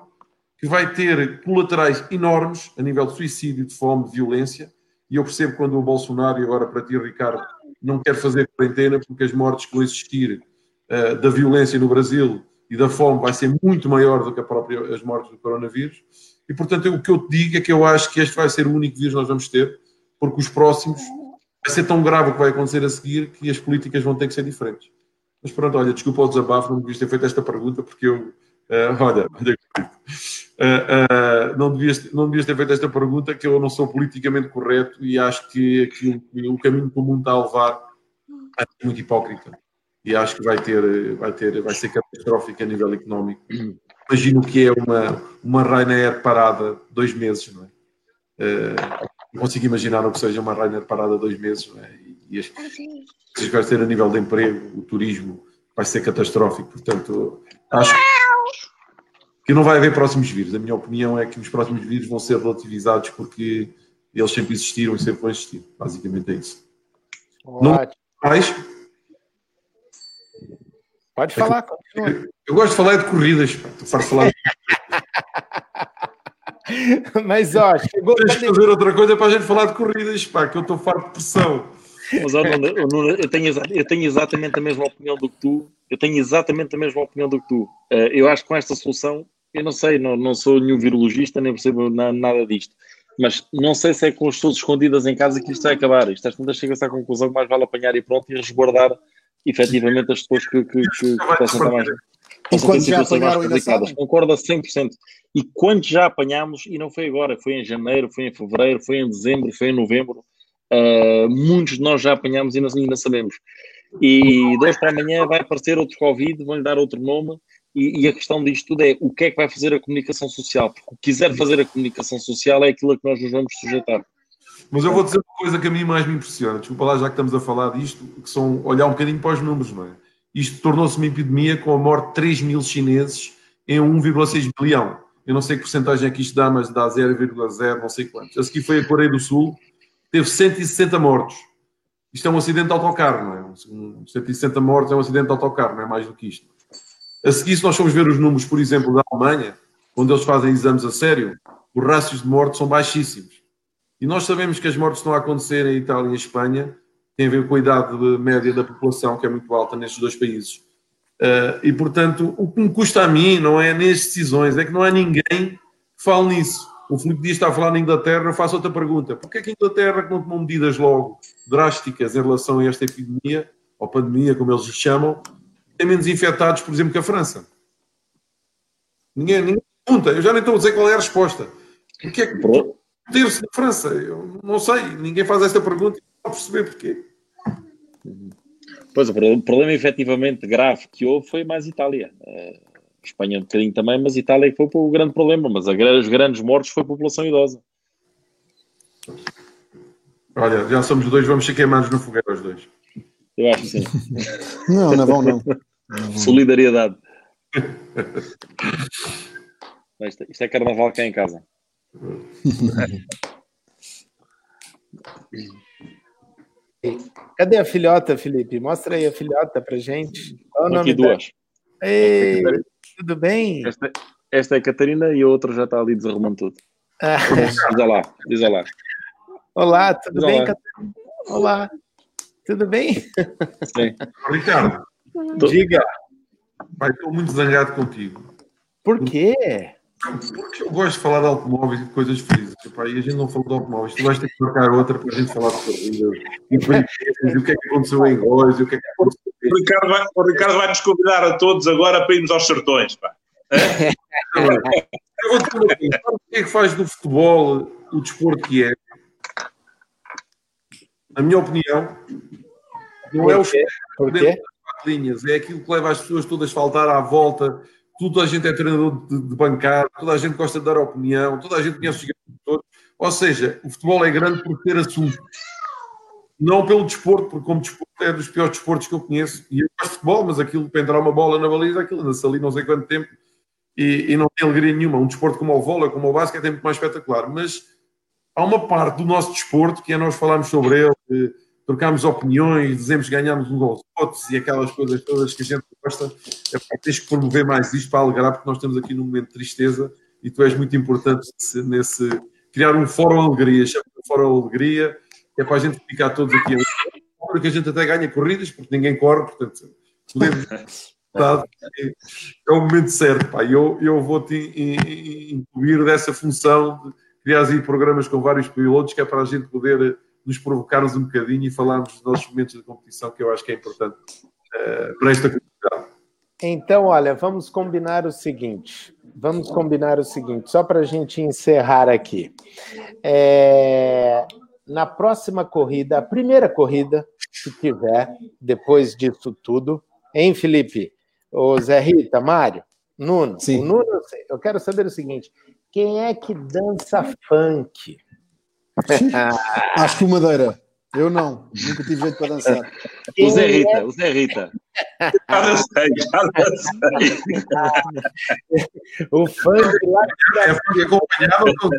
Speaker 2: que vai ter colaterais enormes a nível de suicídio, de fome, de violência, e eu percebo quando o Bolsonaro, e agora para ti, Ricardo, não quer fazer quarentena, porque as mortes que vão existir uh, da violência no Brasil e da fome vai ser muito maior do que a própria, as mortes do coronavírus. E, portanto, o que eu te digo é que eu acho que este vai ser o único vírus que nós vamos ter, porque os próximos vai ser tão grave o que vai acontecer a seguir que as políticas vão ter que ser diferentes. Mas pronto, olha, desculpa o desabafo, não devias ter feito esta pergunta, porque eu. Uh, olha, *laughs* olha uh, uh, não, devias, não devias ter feito esta pergunta, que eu não sou politicamente correto e acho que, que o caminho que o mundo está a levar é muito hipócrita. e acho que vai ter, vai ter, vai ser catastrófico a nível económico. Imagino que é uma, uma Ryanair parada dois meses, não é? Não consigo imaginar o que seja uma Ryanair parada dois meses, é? E, e as que vai ter a nível de emprego, o turismo vai ser catastrófico. Portanto, acho que não vai haver próximos vírus. A minha opinião é que os próximos vírus vão ser relativizados porque eles sempre existiram e sempre vão existir. Basicamente é isso. Ótimo. Não mais
Speaker 1: Pode é falar,
Speaker 2: continua. Eu gosto de falar de corridas, pá. Falar de... *laughs* *laughs*
Speaker 1: Mas, ó, chegou.
Speaker 2: Tens que fazer outra coisa para a gente falar de corridas, pá, que eu estou farto de pressão.
Speaker 4: Mas, ó, eu, tenho, eu tenho exatamente a mesma opinião do que tu. Eu tenho exatamente a mesma opinião do que tu. Eh, eu acho que com esta solução, eu não sei, não, não sou nenhum virologista, nem percebo nada disto. Mas não sei se é com as pessoas escondidas em casa que isto vai acabar. Isto às tantas chega-se à conclusão que mais vale apanhar e pronto e resguardar efetivamente as pessoas que, que, que, que possam estar mais.
Speaker 5: Quando já apanharam ainda sabem?
Speaker 4: Concordo a 100%. E quando já apanhámos, e não foi agora, foi em janeiro, foi em fevereiro, foi em dezembro, foi em novembro, uh, muitos de nós já apanhámos e ainda sabemos. E dois para amanhã vai aparecer outro Covid, vão-lhe dar outro nome, e, e, a questão disto tudo é o que é que vai fazer a comunicação social? Porque o que quiser fazer a comunicação social é aquilo a que nós nos vamos sujeitar.
Speaker 2: Mas eu vou dizer uma coisa que a mim mais me impressiona, desculpa lá, já que estamos a falar disto, que são olhar um bocadinho para os números, não é? Isto tornou-se uma epidemia com a morte de 3 mil chineses em 1,6 bilhão. Eu não sei que porcentagem é que isto dá, mas dá 0,0, não sei quantos. A seguir foi a Coreia do Sul, teve 160 mortos. Isto é um acidente de autocarro, não é? 160 mortos é um acidente de autocarro, não é mais do que isto. A seguir, se nós formos ver os números, por exemplo, da Alemanha, onde eles fazem exames a sério, os rácios de mortes são baixíssimos. E nós sabemos que as mortes estão a acontecer em Itália e em Espanha, tem a ver com a idade média da população, que é muito alta nestes dois países. Uh, e, portanto, o que me custa a mim não é nas decisões, é que não há ninguém que fale nisso. O Filipe Dias está a falar na Inglaterra, eu faço outra pergunta. Porquê é que a Inglaterra, que não tomou medidas logo drásticas em relação a esta epidemia, ou pandemia, como eles chamam, tem menos infectados, por exemplo, que a França? Ninguém, ninguém pergunta, eu já nem estou a dizer qual é a resposta. Porquê é que ter-se na França? Eu não sei, ninguém faz esta pergunta e não perceber porquê.
Speaker 4: Pois, o problema efetivamente grave que houve foi mais Itália. Uh, Espanha um bocadinho também, mas Itália foi o grande problema. Mas a, os grandes mortos foi a população idosa.
Speaker 2: Olha, já somos dois, vamos ser queimados no fogueiro os dois.
Speaker 4: Eu acho que sim. *laughs*
Speaker 5: não, não vão não.
Speaker 4: não *laughs* Solidariedade. *laughs* isto, isto é carnaval cá em casa.
Speaker 1: Cadê a filhota, Felipe? Mostra aí a filhota pra gente.
Speaker 4: Qual Aqui duas.
Speaker 1: Ei, tudo bem?
Speaker 4: Esta, esta, é a Catarina e a outra já está ali desarrumando tudo. Ah. Diz lá, diz lá.
Speaker 1: Olá, tudo diz bem, olá. Catarina? Olá, tudo bem?
Speaker 2: Sim. Ricardo,
Speaker 1: diga.
Speaker 2: Pai, estou muito zangado contigo.
Speaker 1: Por quê?
Speaker 2: Porque eu gosto de falar de automóveis e de coisas felizes. Epá, e a gente não falou de automóveis. Tu vais ter que marcar outra para a gente falar de corridas. E, o que é que aconteceu em Góis. O que é que aconteceu
Speaker 3: o Ricardo, vai, o Ricardo vai nos convidar a todos agora para irmos aos sertões. Pá. É?
Speaker 2: o que é que faz do futebol o desporto que é? Na minha opinião, não é o futebol linhas, é aquilo que leva as pessoas todas a faltar à volta toda a gente é treinador de, de bancada, toda a gente gosta de dar opinião, toda a gente conhece os jogadores todos. Ou seja, o futebol é grande por ter assunto. Não pelo desporto, porque como desporto é dos piores desportos que eu conheço. E eu gosto de futebol, mas aquilo para entrar uma bola na baliza, aquilo anda-se ali não sei quanto tempo e, e, não tem alegria nenhuma. Um desporto como o vôlei, como o basquete é muito mais espetacular. Mas há uma parte do nosso desporto que é nós falarmos sobre ele, trocámos opiniões, dizemos que ganhámos uns aos outros e aquelas coisas todas que a gente gosta. É, tens que promover mais isto para alegrar, porque nós estamos aqui num momento de tristeza e tu és muito importante nesse. criar um fórum alegria, chama um fórum alegria, que é para a gente ficar todos aqui. Que a gente até ganha corridas, porque ninguém corre, portanto, podemos. *laughs* é o momento certo, pá. Eu, eu vou-te incluir dessa função de criar aí programas com vários pilotos, que é para a gente poder nos provocarmos um bocadinho e falarmos dos nossos momentos de competição, que eu acho que é importante uh, para esta comunidade.
Speaker 1: Então, olha, vamos combinar o seguinte. Vamos combinar o seguinte, só para a gente encerrar aqui. É, na próxima corrida, a primeira corrida que tiver, depois disso tudo, Hein, Felipe? O Zé Rita, Mário, Nuno.
Speaker 5: Sim.
Speaker 1: O Nuno, eu quero saber o seguinte: quem é que dança funk? *laughs*
Speaker 5: Acho que o Madeira. Eu não, nunca tive jeito para dançar.
Speaker 4: O Zé Rita, o Zé Rita.
Speaker 3: Já sei, já sei.
Speaker 1: O funk lá.
Speaker 2: É funk acompanhado?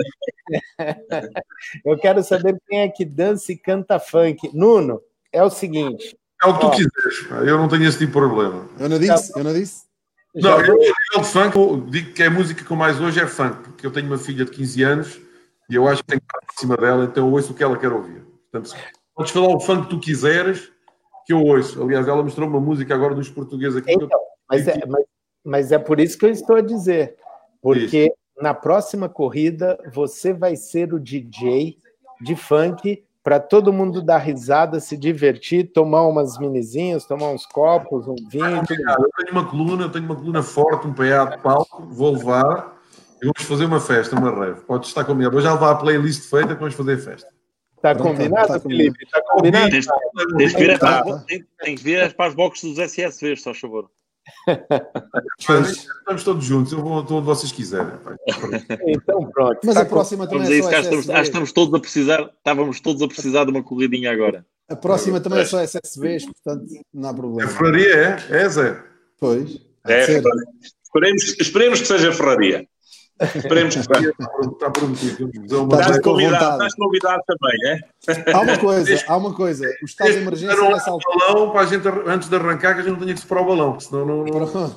Speaker 1: Eu quero saber quem é que dança e canta funk. Nuno, é o seguinte.
Speaker 2: É o que tu
Speaker 1: Ó.
Speaker 2: quiseres. Eu não tenho esse tipo de problema.
Speaker 5: Eu não disse, eu não disse.
Speaker 2: Não, eu, eu de funk, eu digo que é a música que eu mais hoje é funk, porque eu tenho uma filha de 15 anos e eu acho que tenho que estar em cima dela, então eu ouço o que ela quer ouvir. Portanto, podes falar o funk que tu quiseres, que eu ouço. Aliás, ela mostrou uma música agora dos portugueses aqui.
Speaker 1: Então, mas é, mas, mas é por isso que eu estou a dizer. Porque na próxima corrida você vai ser o DJ de funk para todo mundo dar risada, se divertir, tomar umas minizinhas, tomar uns copos, um vinho. mais.
Speaker 2: Eu tenho uma coluna, eu tenho uma coluna forte, um PA de palco, vou levar e vamos fazer uma festa, uma rave. Pode estar combinado. Vou já levar a playlist feita que vamos fazer festa.
Speaker 1: Tá
Speaker 5: Pronto,
Speaker 1: combinado,
Speaker 5: tá.
Speaker 1: Felipe? Tá combinado?
Speaker 4: Tens, tens que vir é
Speaker 5: Tá,
Speaker 4: tem que vir para as boxes dos SSVs, só favor.
Speaker 2: Estamos todos juntos, eu vou onde vocês quiserem.
Speaker 1: Então pronto.
Speaker 5: Mas
Speaker 1: Tá
Speaker 5: a próxima também é
Speaker 4: isso,
Speaker 5: só
Speaker 4: que acho que estamos, acho que
Speaker 5: SSVs.
Speaker 4: estamos todos a precisar, estávamos todos a precisar de uma corridinha agora.
Speaker 5: A próxima também é só SSVs, portanto não há
Speaker 2: A
Speaker 5: problema.
Speaker 2: ferraria é? É, Zé?
Speaker 5: Pois. de
Speaker 3: É, esperemos, esperemos que seja Ferraria. Esperemos que.
Speaker 2: Está prometido.
Speaker 5: Tá
Speaker 3: Estás convidado, estás convidado também, é?
Speaker 5: Há uma coisa, há uma coisa. O estado de emergência
Speaker 2: Não
Speaker 5: nessa altura.
Speaker 2: um balão para a gente, antes de arrancar, que a gente não tenha que soprar o balão, porque senão não. não...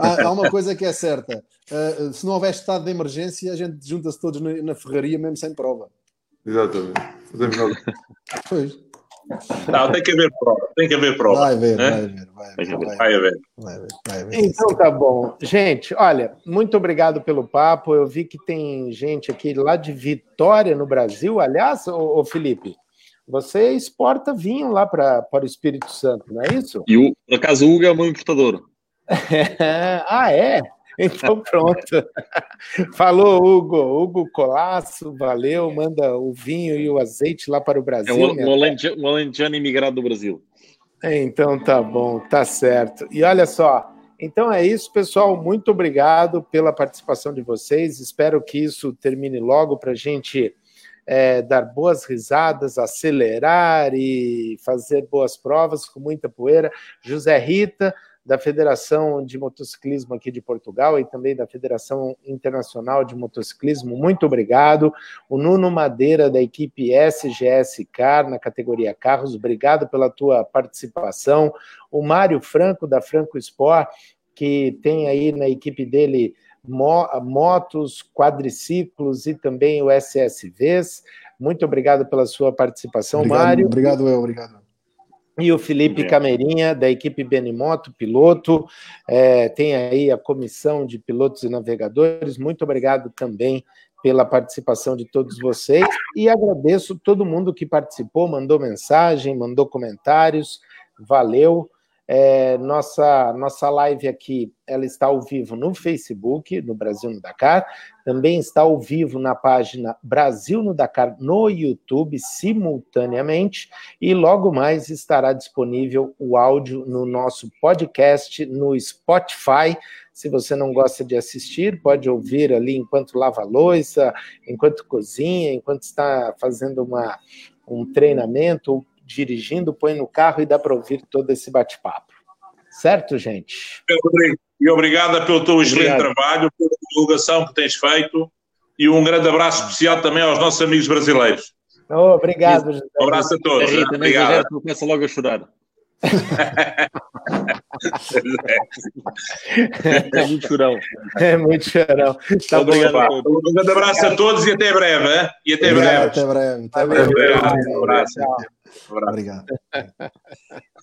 Speaker 5: há, há uma coisa que é certa. Uh, se não houver estado de emergência, a gente junta-se todos na, na ferraria, mesmo sem prova.
Speaker 2: Exatamente. Fazemos nada.
Speaker 5: Pois.
Speaker 3: Não, tem que haver prova. Tem que haver prova.
Speaker 5: Vai ver,
Speaker 3: É?
Speaker 5: vai ver, vai
Speaker 3: Tem que
Speaker 5: ver.
Speaker 3: haver,
Speaker 5: Vai
Speaker 3: vai haver.
Speaker 5: vai ver, vai ver.
Speaker 1: Então tá bom. Gente, olha, muito obrigado pelo papo. Eu vi que tem gente aqui lá de Vitória, no Brasil. Aliás, ô, ô Felipe, você exporta vinho lá para para o Espírito Santo, não é isso?
Speaker 4: E o, por acaso o Hugo é o meu importador. *laughs*
Speaker 1: ah, é? Então pronto. *laughs* Falou, Hugo. Hugo Colasso, valeu. Manda o vinho e o azeite lá para o
Speaker 4: É
Speaker 1: Brasil. minha
Speaker 4: um, um alentejano imigrado do Brasil.
Speaker 1: Então tá bom, tá certo. E olha só, então é isso, pessoal. Muito obrigado pela participação de vocês. Espero que isso termine logo para a gente é, dar boas risadas, acelerar e fazer boas provas com muita poeira. José Rita, da Federação de Motociclismo aqui de Portugal e também da Federação Internacional de Motociclismo, muito obrigado. O Nuno Madeira, da equipe SGS Car, na categoria Carros, obrigado pela tua participação. O Mário Franco, da Franco Sport, que tem aí na equipe dele mo motos, quadriciclos e também o SSVs. Muito obrigado pela sua participação,
Speaker 5: Obrigado,
Speaker 1: Mário.
Speaker 5: Obrigado, eu, obrigado.
Speaker 1: E o Felipe
Speaker 4: Obrigado.
Speaker 1: Camerinha, da equipe Benimoto, piloto, é, tem aí a comissão de pilotos e navegadores. Muito obrigado também pela participação de todos vocês e agradeço todo mundo que participou, mandou mensagem, mandou comentários. Valeu. É, nossa, nossa live aqui ela está ao vivo no Facebook, no Brasil no Dakar, também está ao vivo na página Brasil no Dakar no YouTube, simultaneamente, e logo mais estará disponível o áudio no nosso podcast no Spotify. Se você não gosta de assistir, pode ouvir ali enquanto lava louça, enquanto cozinha, enquanto está fazendo uma, um treinamento dirigindo, põe no carro e dá para ouvir todo esse bate-papo. Certo, gente?
Speaker 3: E obrigada pelo teu excelente trabalho, pela divulgação que tens feito e um grande abraço especial também aos nossos amigos brasileiros.
Speaker 1: Oh, obrigado, José.
Speaker 3: Um abraço a todos.
Speaker 4: Rita, não
Speaker 3: Obrigado.
Speaker 4: começa logo a chorar. *laughs* É muito chorão.
Speaker 1: É muito chorão. Tá.
Speaker 4: Obrigado a.
Speaker 3: Um grande abraço a todos e até breve. hein? E até
Speaker 5: Obrigado,
Speaker 3: breve.
Speaker 5: até breve. Até
Speaker 1: Valeu.
Speaker 5: breve.
Speaker 3: Um abraço.
Speaker 1: Tchau.
Speaker 5: Obrigado. *laughs*